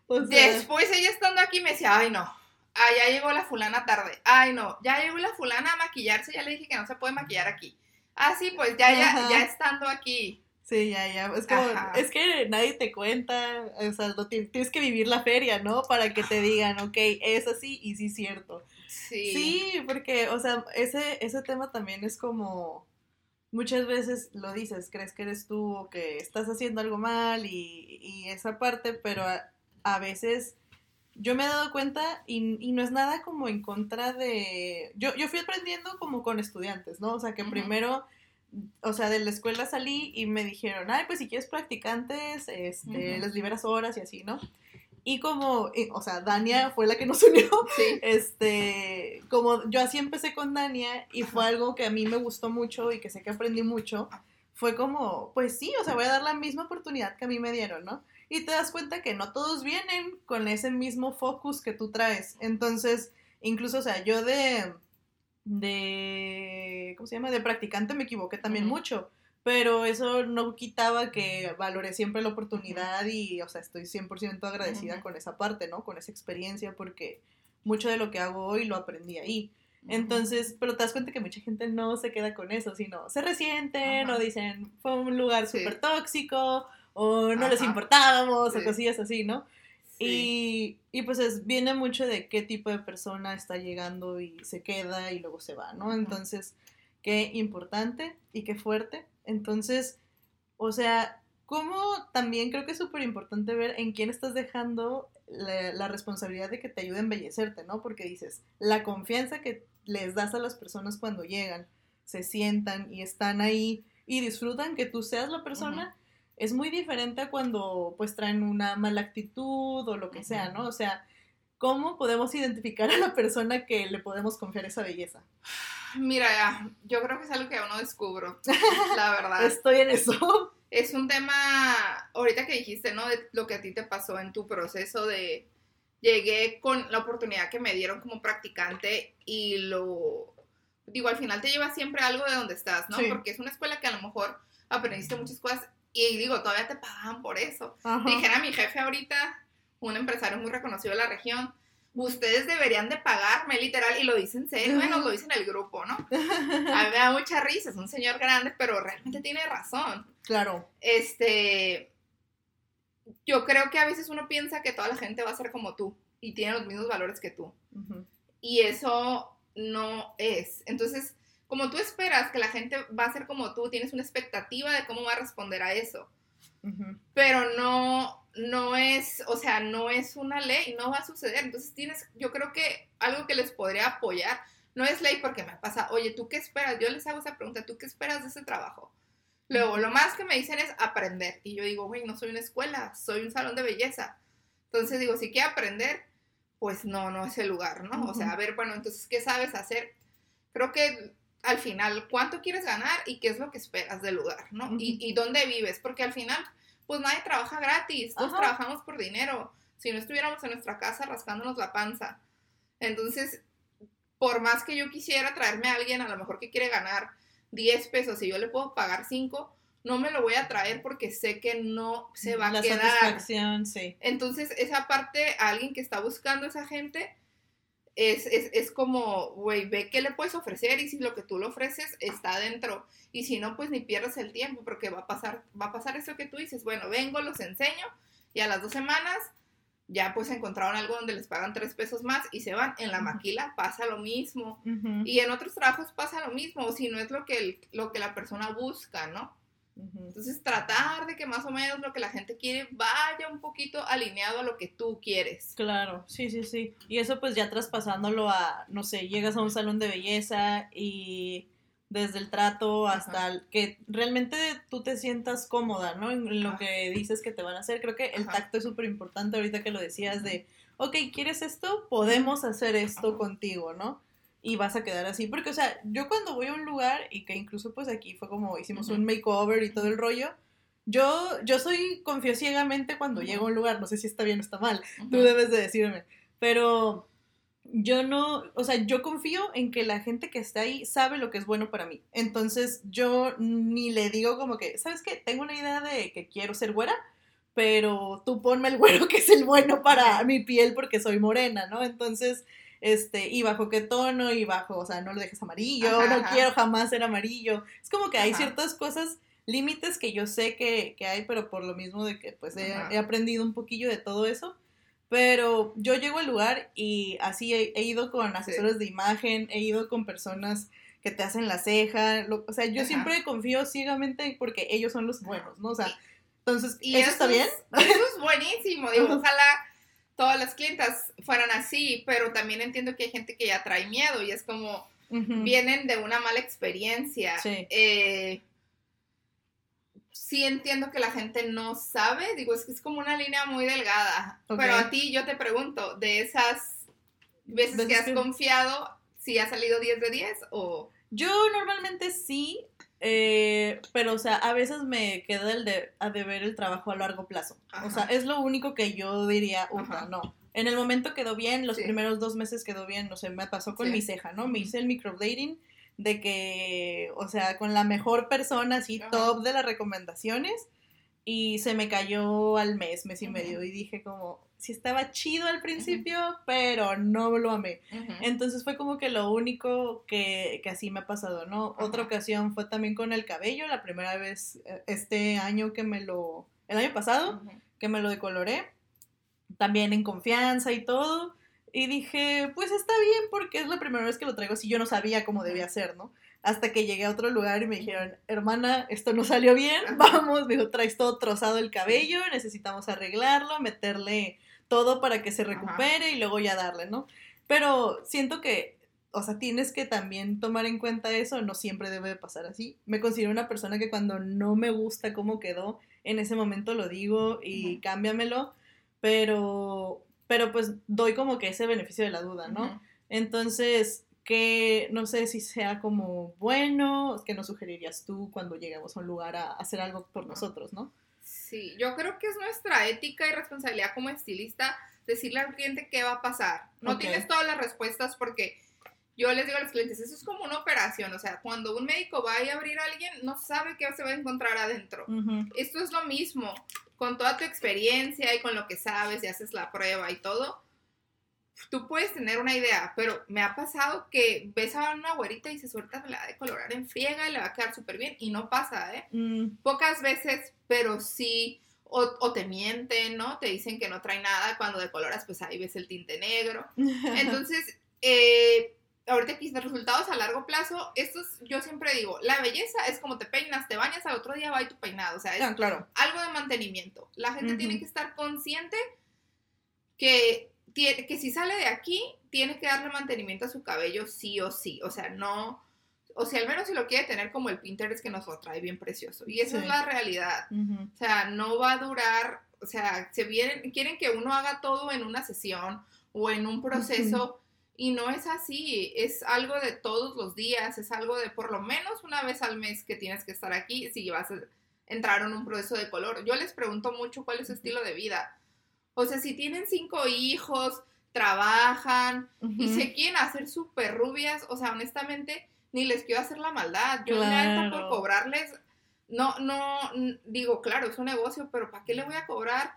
O sea, Después ella estando aquí me decía, ay no, ah, ya llegó la fulana tarde, ay no, ya llegó la fulana a maquillarse, ya le dije que no se puede maquillar aquí. Ah, sí, pues ya, ya, Ajá. ya estando aquí. Sí, ya, ya. Es como, es que nadie te cuenta, o sea, tienes que vivir la feria, ¿no? Para que te digan, ok, es así y sí es cierto. Sí. Sí, porque, o sea, ese, ese tema también es como, muchas veces lo dices, crees que eres tú o que estás haciendo algo mal y, y esa parte, pero a, a veces yo me he dado cuenta y, y no es nada como en contra de... Yo, yo fui aprendiendo como con estudiantes, ¿no? O sea, que primero, o sea, de la escuela salí y me dijeron, ay, pues si quieres practicantes, este, les liberas horas y así, ¿no? Y como, y, o sea, Dania fue la que nos unió, Sí. este, como yo así empecé con Dania y fue algo que a mí me gustó mucho y que sé que aprendí mucho, fue como, pues sí, o sea, voy a dar la misma oportunidad que a mí me dieron, ¿no? Y te das cuenta que no todos vienen con ese mismo focus que tú traes. Entonces, incluso, o sea, yo de, de, ¿cómo se llama? De practicante me equivoqué también Ujú. mucho. Pero eso no quitaba que valoré siempre la oportunidad y, o sea, estoy 100% agradecida Ujú. con esa parte, ¿no? Con esa experiencia, porque mucho de lo que hago hoy lo aprendí ahí. Entonces, pero te das cuenta que mucha gente no se queda con eso, sino se resienten o dicen, fue un lugar Sí. súper tóxico o no les importábamos o Sí. cosillas así, ¿no? Sí. Y, y pues es, viene mucho de qué tipo de persona está llegando y se queda y luego se va, ¿no? Entonces, qué importante y qué fuerte. Entonces, o sea, como también creo que es súper importante ver en quién estás dejando la, la responsabilidad de que te ayude a embellecerte, ¿no? Porque dices, la confianza que les das a las personas cuando llegan, se sientan y están ahí y disfrutan que tú seas la persona, es muy diferente a cuando pues traen una mala actitud o lo que sea, ¿no? O sea, ¿cómo podemos identificar a la persona que le podemos confiar esa belleza? Mira, yo creo que es algo que aún no descubro, la verdad. Estoy en eso. Es un tema, ahorita que dijiste, ¿no? De lo que a ti te pasó en tu proceso de, llegué con la oportunidad que me dieron como practicante y lo, digo, al final te lleva siempre algo de donde estás, ¿no? Sí. Porque es una escuela que a lo mejor aprendiste muchas cosas y digo, todavía te pagan por eso. Ajá. Dijera mi jefe ahorita, un empresario muy reconocido de la región, ustedes deberían de pagarme, literal, y lo dicen serio, bueno, lo dice en el grupo, ¿no? A mí me da mucha risa, es un señor grande, pero realmente tiene razón. Claro. Este, yo creo que a veces uno piensa que toda la gente va a ser como tú y tiene los mismos valores que tú. Y eso no es. Entonces, como tú esperas que la gente va a ser como tú, tienes una expectativa de cómo va a responder a eso. Pero no, no es, o sea, no es una ley, no va a suceder. Entonces tienes, yo creo que algo que les podría apoyar, no es ley porque me pasa, oye, ¿tú qué esperas? Yo les hago esa pregunta, ¿tú qué esperas de ese trabajo? Luego, lo más que me dicen es aprender. Y yo digo, güey, no soy una escuela, soy un salón de belleza. Entonces digo, si quiero aprender, pues no, no es el lugar, ¿no? O sea, a ver, bueno, entonces, ¿qué sabes hacer? Creo que al final, ¿cuánto quieres ganar y qué es lo que esperas del lugar, ¿no? Y, y dónde vives, porque al final, pues nadie trabaja gratis, todos Ajá. trabajamos por dinero. Si no estuviéramos en nuestra casa rascándonos la panza. Entonces, por más que yo quisiera traerme a alguien, a lo mejor que quiere ganar 10 pesos y yo le puedo pagar 5, no me lo voy a traer porque sé que no se va a La quedar. satisfacción, sí. Entonces, esa parte, a alguien que está buscando esa gente, es, es, es como, güey, ve qué le puedes ofrecer y si lo que tú le ofreces está dentro. Y si no, pues ni pierdas el tiempo porque va a pasar, va a pasar eso que tú dices, bueno, vengo, los enseño y a las dos semanas ya pues encontraron algo donde les pagan tres pesos más y se van. En la maquila pasa lo mismo. Y en otros trabajos pasa lo mismo, si no es lo que, el- lo que la persona busca, ¿no? Entonces tratar de que más o menos lo que la gente quiere vaya un poquito alineado a lo que tú quieres. Claro, sí, sí, sí. Y eso pues ya traspasándolo a, no sé, llegas a un salón de belleza y desde el trato hasta el- que realmente tú te sientas cómoda, ¿no? En lo Ajá. que dices que te van a hacer. Creo que el Ajá. tacto es súper importante ahorita que lo decías de, ok, ¿quieres esto? Podemos hacer esto Ajá. contigo, ¿no? Y vas a quedar así. Porque, o sea, yo cuando voy a un lugar y que incluso pues aquí fue como hicimos Ujú. un makeover y todo el rollo, yo, yo soy, confío ciegamente cuando Ujú. llego a un lugar, no sé si está bien o está mal, tú Ujú. debes de decirme. Pero yo no, o sea, yo confío en que la gente que está ahí sabe lo que es bueno para mí. Entonces yo ni le digo como que, ¿sabes qué? Tengo una idea de que quiero ser güera, pero tú ponme el güero que es el bueno para mi piel porque soy morena, ¿no? Entonces, este, y bajo qué tono y bajo, o sea, no lo dejes amarillo, Ajá, no ajá. quiero jamás ser amarillo. Es como que hay Ajá. ciertas cosas límites que yo sé que, que hay, pero por lo mismo de que pues he, aprendido un poquillo de todo eso. Pero yo llego al lugar y así he, he ido con asesores de imagen, he ido con personas que te hacen la ceja, lo- o sea, yo siempre confío ciegamente porque ellos son los buenos, ¿no? O sea, entonces, Y ¿eso está bien? es- Eso es buenísimo. Digo, ojalá todas las clientas fueran así, pero también entiendo que hay gente que ya trae miedo y es como vienen de una mala experiencia. Sí. Eh, sí entiendo que la gente no sabe, digo, es que es como una línea muy delgada. Pero a ti yo te pregunto, de esas veces que has que- confiado, si ha salido 10 de 10 o... Yo normalmente sí, eh, pero o sea, a veces me queda el de, a deber el trabajo a largo plazo. O sea, es lo único que yo diría, Ajá. no. En el momento quedó bien, los Sí. primeros dos meses quedó bien, no sé, me pasó con Sí. mi ceja, ¿no? Me hice el microblading de que, o sea, con la mejor persona, así, Ajá. top de las recomendaciones, y se me cayó al mes, mes y medio, y dije como, sí estaba chido al principio, pero no lo amé. Entonces fue como que lo único que, que así me ha pasado, ¿no? Otra ocasión fue también con el cabello, la primera vez eh, este año que me lo, el año pasado, que me lo decoloré, también en confianza y todo. Y dije, pues está bien porque es la primera vez que lo traigo así, yo no sabía cómo debía ser, ¿no? Hasta que llegué a otro lugar y me dijeron, hermana, esto no salió bien, Ajá. vamos, me dijo, traes todo trozado el cabello, necesitamos arreglarlo, meterle todo para que se recupere y luego ya darle, ¿no? Pero siento que, o sea, tienes que también tomar en cuenta eso, no siempre debe de pasar así. Me considero una persona que cuando no me gusta cómo quedó, en ese momento lo digo y Ujú. cámbiamelo, pero, pero pues doy como que ese beneficio de la duda, ¿no? Entonces, que no sé si sea como bueno, que nos sugerirías tú cuando lleguemos a un lugar a hacer algo por nosotros, ¿no? Sí, yo creo que es nuestra ética y responsabilidad como estilista decirle al cliente qué va a pasar. No tienes todas las respuestas porque yo les digo a los clientes, eso es como una operación, o sea, cuando un médico va a ir a abrir a alguien, no sabe qué se va a encontrar adentro. Esto es lo mismo, con toda tu experiencia y con lo que sabes y haces la prueba y todo, tú puedes tener una idea, pero me ha pasado que ves a una güerita y ahorita me la va a decolorar en friega y le va a quedar súper bien y no pasa, ¿eh? Mm, pocas veces, pero sí, o, o te mienten, ¿no? Te dicen que no trae nada, cuando decoloras, pues ahí ves el tinte negro. Entonces, eh, ahorita aquí resultados a largo plazo, estos, yo siempre digo, la belleza es como te peinas, te bañas, al otro día va y tu peinado, o sea, es Ah, claro. algo de mantenimiento. La gente tiene que estar consciente que, que si sale de aquí, tiene que darle mantenimiento a su cabello sí o sí. O sea, no. O sea, al menos si lo quiere tener como el Pinterest que nos lo trae bien precioso. Y esa Sí. es la realidad. O sea, no va a durar. O sea, se vienen, quieren que uno haga todo en una sesión o en un proceso. Y no es así, es algo de todos los días, es algo de por lo menos una vez al mes que tienes que estar aquí si vas a entrar en un proceso de color. Yo les pregunto mucho cuál es su estilo de vida. O sea, si tienen cinco hijos, trabajan y Ujú. se quieren hacer súper rubias, o sea, honestamente, ni les quiero hacer la maldad. Yo la neta por Claro. cobrarles, no, no, digo, claro, es un negocio, pero ¿para qué le voy a cobrar?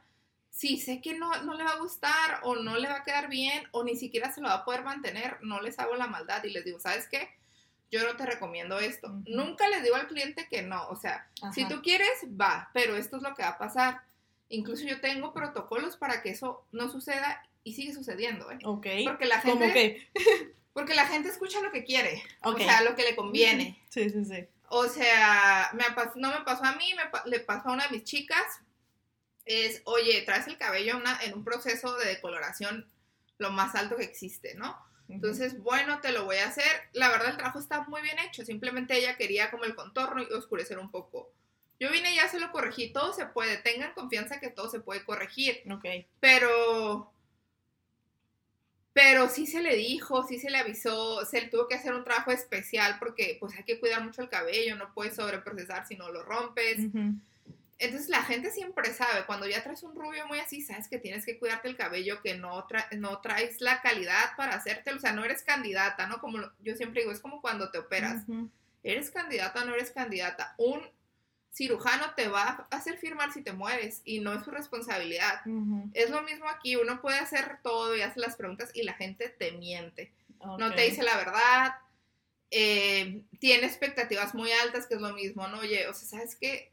Si sé que no, no le va a gustar o no le va a quedar bien o ni siquiera se lo va a poder mantener, no les hago la maldad y les digo, ¿sabes qué? Yo no te recomiendo esto. Nunca les digo al cliente que no, o sea, si tú quieres, va, pero esto es lo que va a pasar. Incluso yo tengo protocolos para que eso no suceda y sigue sucediendo, ¿eh? Ok. Porque la ¿Cómo gente, que? porque la gente escucha lo que quiere, Ok. o sea, lo que le conviene. Sí, sí, sí. O sea, me no me pasó a mí, me le pasó a una de mis chicas. Es, oye, traes el cabello una- en un proceso de decoloración lo más alto que existe, ¿no? Entonces, bueno, te lo voy a hacer. La verdad, el trabajo está muy bien hecho. Simplemente ella quería como el contorno y oscurecer un poco. Yo vine y ya se lo corregí. Todo se puede. Tengan confianza que todo se puede corregir. Ok. Pero. Pero sí se le dijo, sí se le avisó, se le tuvo que hacer un trabajo especial porque pues hay que cuidar mucho el cabello, no puedes sobreprocesar si no lo rompes. Ujú. Entonces la gente siempre sabe, cuando ya traes un rubio muy así, sabes que tienes que cuidarte el cabello, que no, tra- no traes la calidad para hacértelo, o sea, no eres candidata, ¿no? Como yo siempre digo, es como cuando te operas, Ujú. eres candidata, no eres candidata. Un cirujano te va a hacer firmar si te mueves y no es su responsabilidad. Es lo mismo aquí, uno puede hacer todo y hace las preguntas y la gente te miente, no te dice la verdad, eh, tiene expectativas muy altas, que es lo mismo, ¿no? Oye, o sea, ¿sabes qué?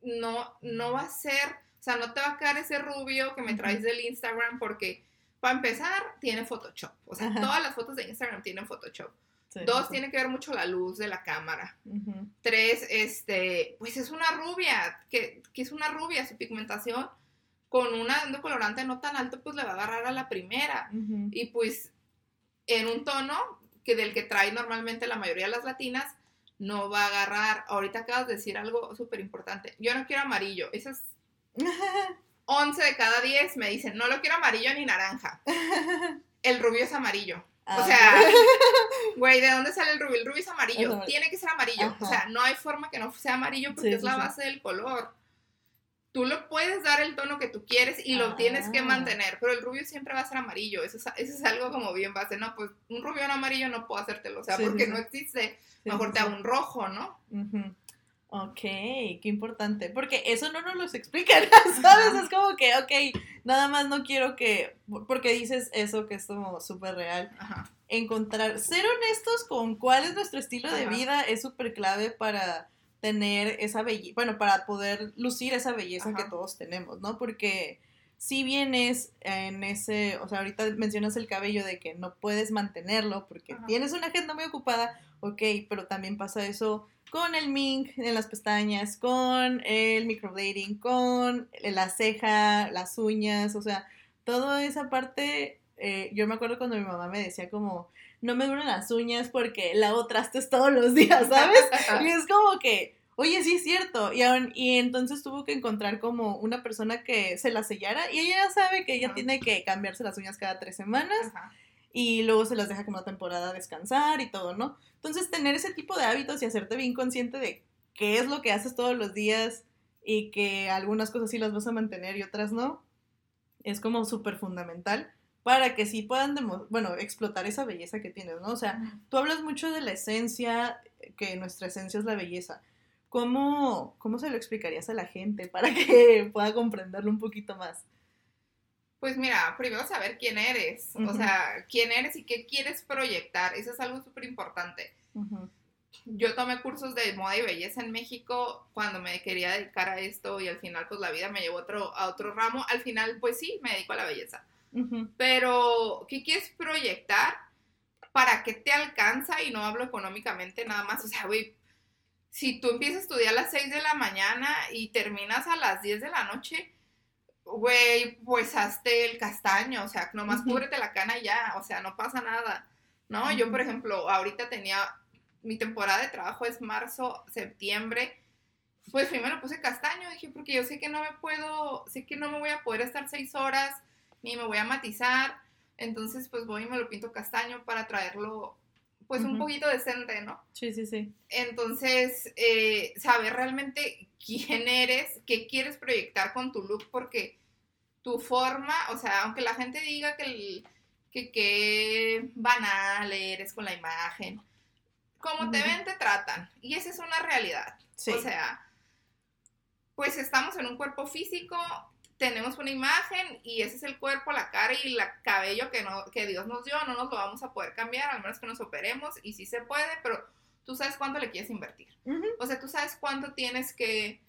No, no va a ser, o sea, no te va a quedar ese rubio que me traes del Instagram porque, para empezar, tiene Photoshop, o sea, todas las fotos de Instagram tienen Photoshop. Sí, Dos, sí. tiene que ver mucho la luz de la cámara. Tres, este, pues es una rubia, que, que es una rubia, su pigmentación con una, un colorante no tan alto, pues le va a agarrar a la primera. Y pues en un tono que del que trae normalmente la mayoría de las latinas, no va a agarrar. Ahorita acabas de decir algo súper importante. Yo no quiero amarillo. Esas 11 de cada 10 me dicen, no lo quiero amarillo ni naranja. El rubio es amarillo. O Ah, sea, güey, ¿de dónde sale el rubio? El rubio es amarillo. Amarillo. Tiene que ser amarillo. Ajá. O sea, no hay forma que no sea amarillo porque Sí, es sí, la sí. base del color. Tú lo puedes dar el tono que tú quieres y lo Ah. tienes que mantener, pero el rubio siempre va a ser amarillo. Eso es, eso es algo como bien base. No, pues un rubio en amarillo no puedo hacértelo. O sea, Sí, sí, porque sí. no existe. Sí, Mejor sí, te sí. hago un rojo, ¿no? Ujú. Ok, qué importante, porque eso no nos lo explican, ¿sabes? Ajá. Es como que, ok, nada más no quiero que, porque dices eso que es como súper real, Ajá. encontrar, ser honestos con cuál es nuestro estilo de vida es súper clave para tener esa belleza, bueno, para poder lucir esa belleza Ajá. que todos tenemos, ¿no? Porque si vienes en ese, o sea, ahorita mencionas el cabello de que no puedes mantenerlo porque tienes una agenda muy ocupada, ok, pero también pasa eso con el mink en las pestañas, con el microblading, con la ceja, las uñas, o sea, toda esa parte, eh, yo me acuerdo cuando mi mamá me decía como, no me duran las uñas porque la hago trastes todos los días, ¿sabes? Y es como que, oye, sí es cierto. Y, aún- y entonces tuvo que encontrar como una persona que se la sellara y ella ya sabe que ella Ajá. tiene que cambiarse las uñas cada tres semanas Ajá. Y luego se las deja como una temporada descansar y todo, ¿no? Entonces tener ese tipo de hábitos y hacerte bien consciente de qué es lo que haces todos los días y que algunas cosas sí las vas a mantener y otras no, es como súper fundamental para que sí puedan, bueno, explotar esa belleza que tienes, ¿no? O sea, Tú hablas mucho de la esencia, que nuestra esencia es la belleza. ¿Cómo, cómo se lo explicarías a la gente para que pueda comprenderlo un poquito más? Pues mira, primero saber quién eres, o sea, quién eres y qué quieres proyectar, eso es algo súper importante. Yo tomé cursos de moda y belleza en México cuando me quería dedicar a esto y al final pues la vida me llevó a otro, a otro ramo, al final pues sí, me dedico a la belleza. Ujú, Pero, ¿qué quieres proyectar? ¿Para qué te alcanza? Y no hablo económicamente nada más, o sea, güey, si tú empiezas a estudiar a las 6 de la mañana y terminas a las 10 de la noche, güey, pues hazte el castaño, o sea, nomás Ujú. cúbrete la cana y ya, o sea, no pasa nada, ¿no? Yo, por ejemplo, ahorita tenía, mi temporada de trabajo es marzo, septiembre, pues primero puse castaño, dije, porque yo sé que no me puedo, sé que no me voy a poder estar seis horas, ni me voy a matizar, entonces pues voy y me lo pinto castaño para traerlo, pues un poquito decente, ¿no? Sí, sí, sí. Entonces, eh, saber realmente quién eres, qué quieres proyectar con tu look, porque tu forma, o sea, aunque la gente diga que, el- que, que banal eres con la imagen, como te ven, te tratan. Y esa es una realidad. Sí. O sea, pues estamos en un cuerpo físico, tenemos una imagen y ese es el cuerpo, la cara y el cabello que, no, que Dios nos dio, no nos lo vamos a poder cambiar, al menos que nos operemos y sí se puede, pero tú sabes cuánto le quieres invertir. O sea, tú sabes cuánto tienes que,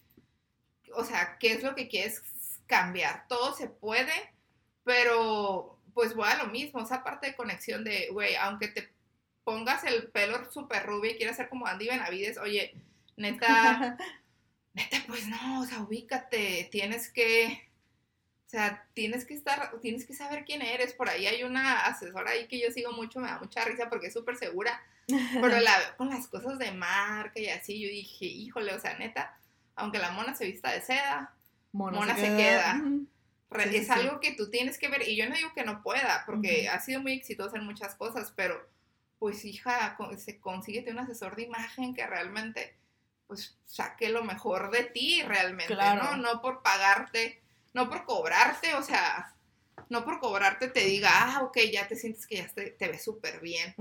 o sea, qué es lo que quieres cambiar. Todo se puede, pero pues voy a lo mismo, esa parte de conexión de, güey, aunque te pongas el pelo súper rubio y quieras ser como Andy Benavides, oye, neta, neta, pues no, o sea, ubícate, tienes que, o sea, tienes que estar, tienes que saber quién eres. Por ahí hay una asesora ahí que yo sigo mucho, me da mucha risa porque es súper segura, pero la veo con las cosas de marca y así, yo dije, híjole, o sea, neta, aunque la mona se vista de seda, Mona, Mona se queda. Sí, sí, es sí. algo que tú tienes que ver, y yo no digo que no pueda, porque ha sido muy exitosa en muchas cosas, pero pues hija, se- consíguete un asesor de imagen que realmente pues saque lo mejor de ti realmente, Claro. ¿no? No por pagarte, no por cobrarte, o sea, no por cobrarte te diga, ah, ok, ya te sientes que ya te, te ves súper bien.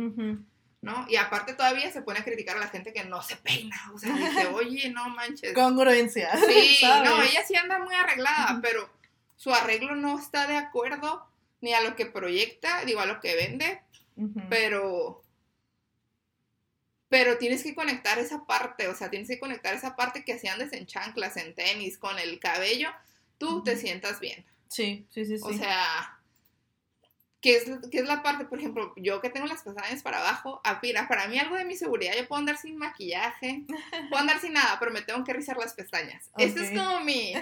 ¿no? Y aparte todavía se pone a criticar a la gente que no se peina, o sea, dice, oye, no manches. Congruencia. Sí, ¿sabes? no, ella sí anda muy arreglada, pero su arreglo no está de acuerdo ni a lo que proyecta, digo, a lo que vende, pero pero tienes que conectar esa parte, o sea, tienes que conectar esa parte que si andes en chanclas, en tenis, con el cabello, tú te sientas bien. Sí, sí, sí, sí. O sea, ¿qué es, qué es la parte, por ejemplo, yo que tengo las pestañas para abajo, mira, para mí algo de mi seguridad, yo puedo andar sin maquillaje, puedo andar sin nada, pero me tengo que rizar las pestañas. Este es como mi,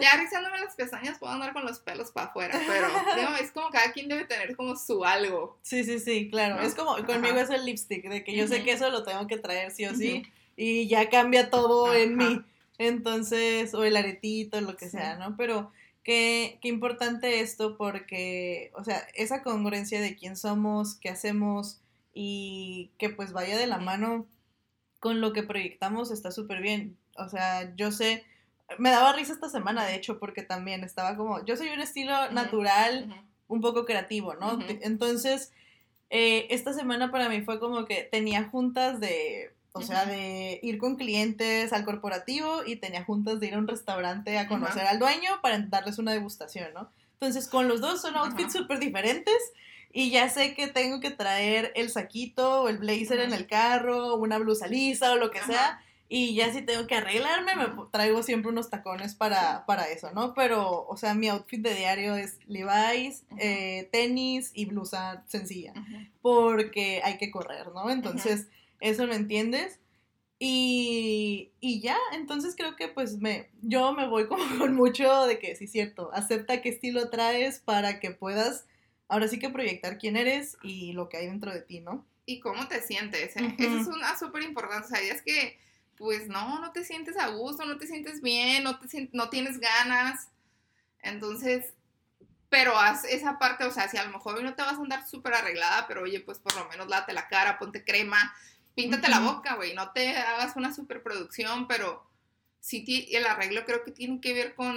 ya rizándome las pestañas puedo andar con los pelos para afuera, pero es como cada quien debe tener como su algo. Sí, sí, sí, claro. ¿No? Es como, conmigo Ajá. es el lipstick, de que yo sé que eso lo tengo que traer sí o sí, y ya cambia todo en mí. Entonces, o el aretito, lo que Sí. sea, ¿no? Pero qué, qué importante esto porque, o sea, esa congruencia de quién somos, qué hacemos y que pues vaya de la mano con lo que proyectamos está súper bien. O sea, yo sé, me daba risa esta semana, de hecho, porque también estaba como, yo soy un estilo natural, un poco creativo, ¿no? Entonces, eh, esta semana para mí fue como que tenía juntas de, o sea, de ir con clientes al corporativo y tenía juntas de ir a un restaurante a conocer Ajá. al dueño para darles una degustación, ¿no? Entonces, con los dos son outfits súper diferentes y ya sé que tengo que traer el saquito o el blazer en el carro, una blusa lisa o lo que sea. Y ya si tengo que arreglarme, me traigo siempre unos tacones para, para eso, ¿no? Pero, o sea, mi outfit de diario es Levi's, eh, tenis y blusa sencilla, porque hay que correr, ¿no? Entonces, eso lo entiendes. Y, y ya, entonces creo que pues me, yo me voy como con mucho de que sí, cierto, acepta qué estilo traes para que puedas ahora sí que proyectar quién eres y lo que hay dentro de ti, ¿no? y cómo te sientes. ¿eh? Eso es una súper importante. O sea, es que pues no, no te sientes a gusto, no te sientes bien, no, te no tienes ganas. Entonces, pero haz esa parte, o sea, si a lo mejor hoy no te vas a andar súper arreglada, pero oye, pues por lo menos late la cara, ponte crema, píntate la boca, güey, no te hagas una superproducción, pero sí el arreglo creo que tiene que ver con,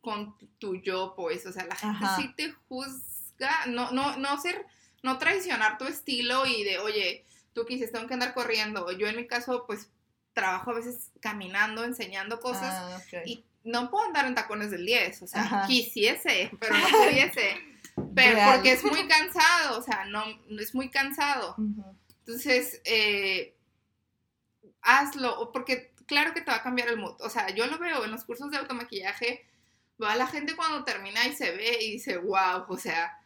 con tu yo, pues, o sea, la gente sí te juzga, no, no, no ser, no traicionar tu estilo y de, oye, tú quisiste, tengo que andar corriendo, yo en mi caso, pues, trabajo a veces caminando, enseñando cosas ah, y no puedo andar en tacones del 10, o sea, quisiese, pero no pudiese, pero porque es muy cansado, o sea, no, es muy cansado. Entonces, eh, hazlo, porque claro que te va a cambiar el mood, o sea, yo lo veo en los cursos de automaquillaje, va la gente cuando termina y se ve y dice, wow, o sea...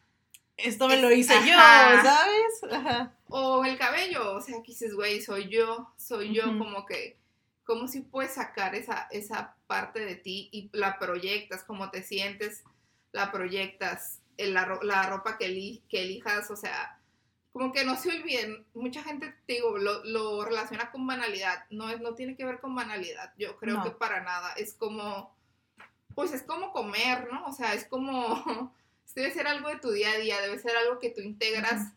Esto me lo hice yo, ¿sabes? O el cabello, o sea, que dices, güey, soy yo, soy yo, como que cómo si puedes sacar esa, esa parte de ti y la proyectas, cómo te sientes, la proyectas, la, la, ropa que, que, elijas, o sea, como que no se olviden, mucha gente, te digo, lo, lo relaciona con banalidad, no, es, no tiene que ver con banalidad, yo creo que para nada, es como, pues es como comer, ¿no? O sea, es como, debe ser algo de tu día a día, debe ser algo que tú integras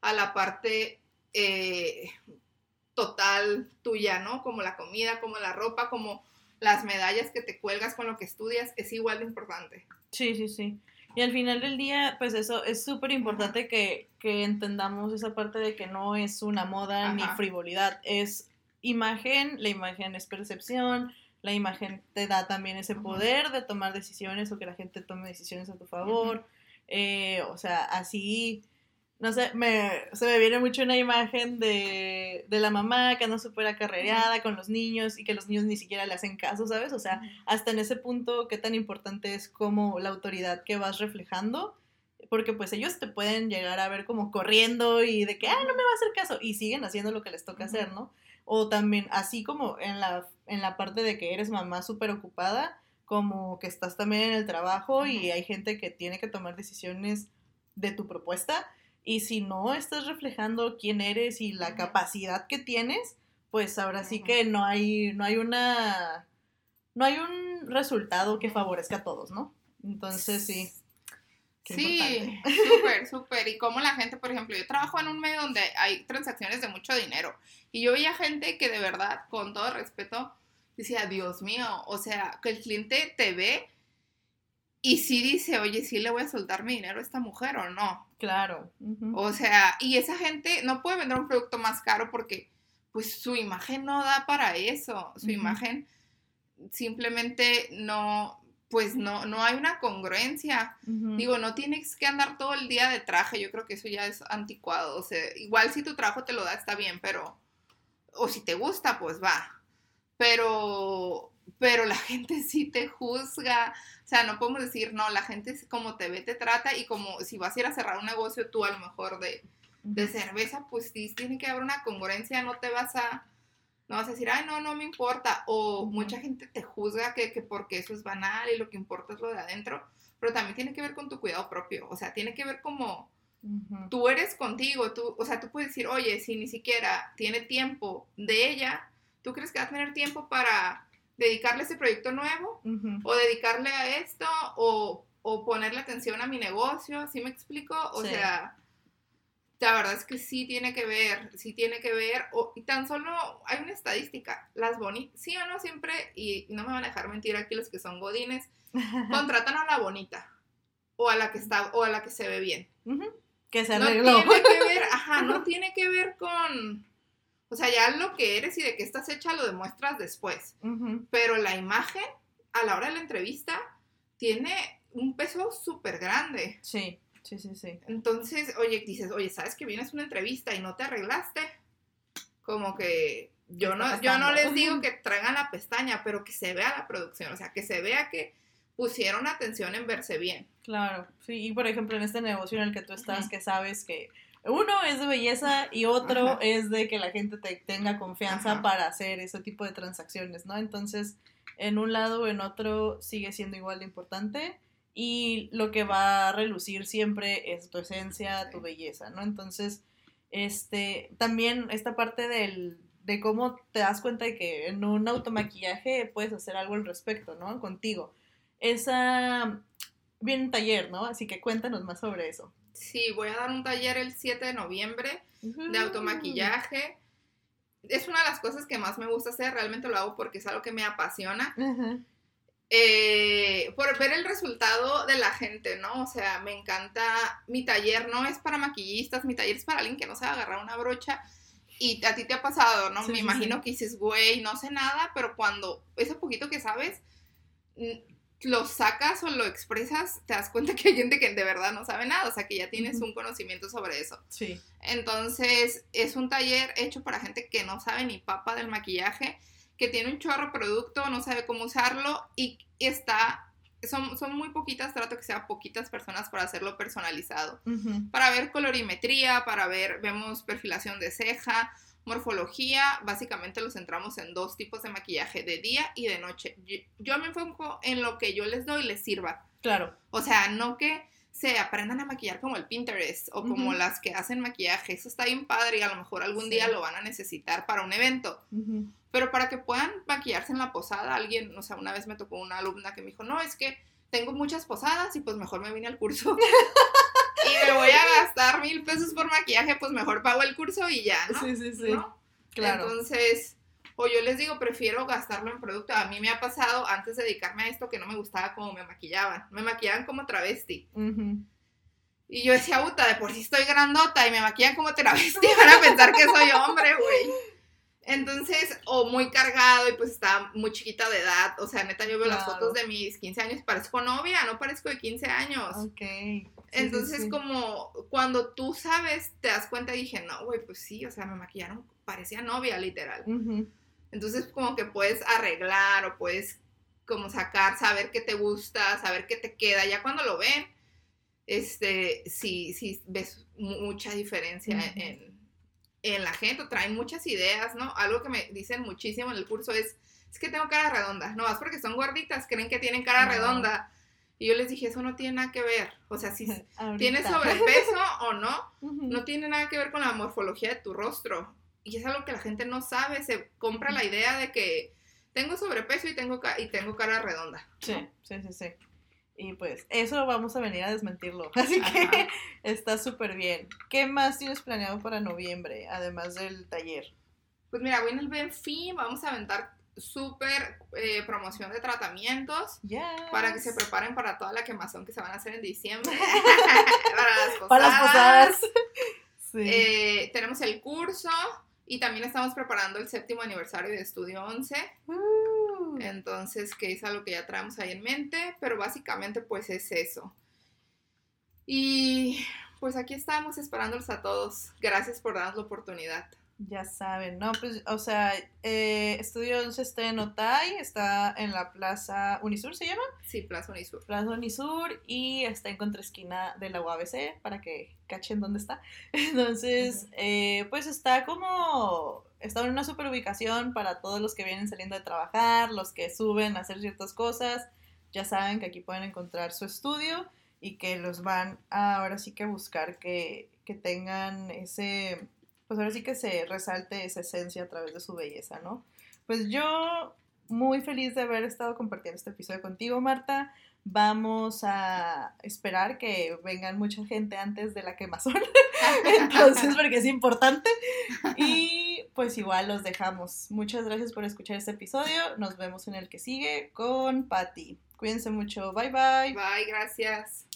a la parte eh, total tuya, ¿no? Como la comida, como la ropa, como las medallas que te cuelgas con lo que estudias, es igual de importante. Sí, sí, sí. Y al final del día, pues eso es súper importante que, entendamos esa parte de que no es una moda ni frivolidad, es imagen, la imagen es percepción, la imagen te da también ese poder de tomar decisiones o que la gente tome decisiones a tu favor. Eh, o sea, así no sé, me, se me viene mucho una imagen de, de la mamá que anda súper acarreada con los niños y que los niños ni siquiera le hacen caso, ¿sabes? O sea, hasta en ese punto, qué tan importante es como la autoridad que vas reflejando, porque pues ellos te pueden llegar a ver como corriendo y de que, ah, no me va a hacer caso, y siguen haciendo lo que les toca hacer, ¿no? O también, así como en la, en la parte de que eres mamá súper ocupada, como que estás también en el trabajo y hay gente que tiene que tomar decisiones de tu propuesta y si no estás reflejando quién eres y la capacidad que tienes, pues ahora sí que no hay, no hay una, no hay un resultado que favorezca a todos, ¿no? Entonces sí. Sí, súper, súper. Y como la gente, por ejemplo, yo trabajo en un medio donde hay transacciones de mucho dinero. Y yo veía gente que de verdad, con todo respeto, decía, Dios mío, o sea, que el cliente te ve y sí dice, oye, sí le voy a soltar mi dinero a esta mujer o no. Claro. O sea, y esa gente no puede vender un producto más caro porque pues su imagen no da para eso. Su imagen simplemente no, pues no, no hay una congruencia. Digo, no tienes que andar todo el día de traje, yo creo que eso ya es anticuado. O sea, igual si tu trabajo te lo da, está bien, pero, o si te gusta, pues va. Pero pero la gente sí te juzga. O sea, no podemos decir, no, la gente como te ve, te trata y como si vas a ir a cerrar un negocio tú a lo mejor de, de cerveza, pues sí, tiene que haber una congruencia, no te vas a, no vas a decir, ay, no, no me importa. O mucha gente te juzga que, que porque eso es banal y lo que importa es lo de adentro, pero también tiene que ver con tu cuidado propio, o sea, tiene que ver como... Tú eres contigo, tú, o sea, tú puedes decir, oye, si ni siquiera tiene tiempo de ella, ¿tú crees que va a tener tiempo para dedicarle a ese proyecto nuevo o dedicarle a esto o, ponerle atención a mi negocio, ¿sí me explico? O sea, la verdad es que sí tiene que ver, sí tiene que ver, o, y tan solo hay una estadística, las bonitas, sí o no siempre, y, no me van a dejar mentir aquí los que son godines, contratan a la bonita o a la que está o a la que se ve bien. Que se arregló. No tiene que ver, ajá, no tiene que ver con o sea, ya lo que eres y de qué estás hecha lo demuestras después. Pero la imagen, a la hora de la entrevista, tiene un peso súper grande. Sí, sí, sí, sí. Entonces, oye, dices, oye, ¿sabes que vienes a una entrevista y no te arreglaste? Como que yo no, yo no les digo que traigan la pestaña, pero que se vea la producción, o sea, que se vea que pusieron atención en verse bien. Claro, sí, y por ejemplo en este negocio en el que tú estás, que sabes que uno es de belleza y otro es de que la gente te tenga confianza para hacer ese tipo de transacciones, ¿no? Entonces, en un lado o en otro sigue siendo igual de importante y lo que va a relucir siempre es tu esencia, tu belleza, ¿no? Entonces, este, también esta parte del, de cómo te das cuenta de que en un automaquillaje puedes hacer algo al respecto, ¿no? Contigo. Esa viene un taller, ¿no? Así que cuéntanos más sobre eso. Sí, voy a dar un taller el 7 de noviembre de automaquillaje. Es una de las cosas que más me gusta hacer, realmente lo hago porque es algo que me apasiona. Eh, por ver el resultado de la gente, ¿no? O sea, me encanta, mi taller no es para maquillistas, mi taller es para alguien que no sabe agarrar una brocha y a ti te ha pasado, ¿no? me imagino que dices, güey, no sé nada, pero cuando ese poquito que sabes, lo sacas o lo expresas, te das cuenta que hay gente que de verdad no sabe nada, o sea, que ya tienes un conocimiento sobre eso. Sí. Entonces, es un taller hecho para gente que no sabe ni papa del maquillaje que tiene un chorro de producto, no sabe cómo usarlo y está, son, son muy poquitas, trato que sea poquitas personas para hacerlo personalizado. Para ver colorimetría, para ver, vemos perfilación de ceja, morfología, básicamente los centramos en dos tipos de maquillaje, de día y de noche. Yo, yo me enfoco en lo que yo les doy les sirva. Claro. O sea, no que se aprendan a maquillar como el Pinterest o como las que hacen maquillaje. Eso está bien padre y a lo mejor algún día lo van a necesitar para un evento. Pero para que puedan maquillarse en la posada, alguien, o sea, una vez me tocó una alumna que me dijo, no, es que tengo muchas posadas y pues mejor me vine al curso. me voy a gastar mil pesos por maquillaje, pues mejor pago el curso y ya, ¿no? Sí, sí, sí. Claro. Entonces, o yo les digo, prefiero gastarlo en producto. A mí me ha pasado antes de dedicarme a esto que no me gustaba cómo me maquillaban. Me maquillaban como travesti. Y yo decía, puta, de por sí estoy grandota y me maquillan como travesti, van a pensar que soy hombre, güey. Entonces, o muy cargado y pues está muy chiquita de edad. O sea, neta, yo veo las fotos de mis 15 años, parezco novia, no parezco de 15 años. Ok. Entonces, como cuando tú sabes, te das cuenta y dije, no, güey, pues sí, o sea, me maquillaron, parecía novia, literal. Entonces, como que puedes arreglar o puedes como sacar, saber qué te gusta, saber qué te queda. Ya cuando lo ven, este, sí, sí ves mucha diferencia en en la gente, traen muchas ideas, ¿no? Algo que me dicen muchísimo en el curso es, es que tengo cara redonda, no más porque son gorditas, creen que tienen cara redonda. Y yo les dije, eso no tiene nada que ver. O sea, si tienes sobrepeso o no, no tiene nada que ver con la morfología de tu rostro. Y es algo que la gente no sabe, se compra la idea de que tengo sobrepeso y tengo, y tengo cara redonda. Sí, sí, sí, sí. Y pues eso vamos a venir a desmentirlo. Así que está súper bien. ¿Qué más tienes planeado para noviembre, además del taller? Pues mira, voy en el Benfim, vamos a aventar súper eh, promoción de tratamientos para que se preparen para toda la quemazón que se van a hacer en diciembre. para las posadas. Para las posadas. Eh, tenemos el curso y también estamos preparando el séptimo aniversario de Estudio 11. Entonces, que es algo que ya traemos ahí en mente, pero básicamente pues es eso. Y pues aquí estamos esperándolos a todos. Gracias por darnos la oportunidad. Ya saben, ¿no? Pues, o sea, eh, Estudio 11 está en Otay, está en la Plaza Unisur, ¿se llama? Sí, Plaza Unisur. Plaza Unisur y está en contraesquina de la UABC para que cachen dónde está. Entonces, eh, pues está como está en una super ubicación para todos los que vienen saliendo de trabajar, los que suben a hacer ciertas cosas. Ya saben que aquí pueden encontrar su estudio y que los van a ahora sí que buscar que, que tengan ese, pues ahora sí que se resalte esa esencia a través de su belleza, ¿no? Pues yo muy feliz de haber estado compartiendo este episodio contigo, Marta. Vamos a esperar que vengan mucha gente antes de la quemazón. Entonces, porque es importante. Y pues igual los dejamos. Muchas gracias por escuchar este episodio. Nos vemos en el que sigue con Patty. Cuídense mucho. Bye bye. Bye, gracias.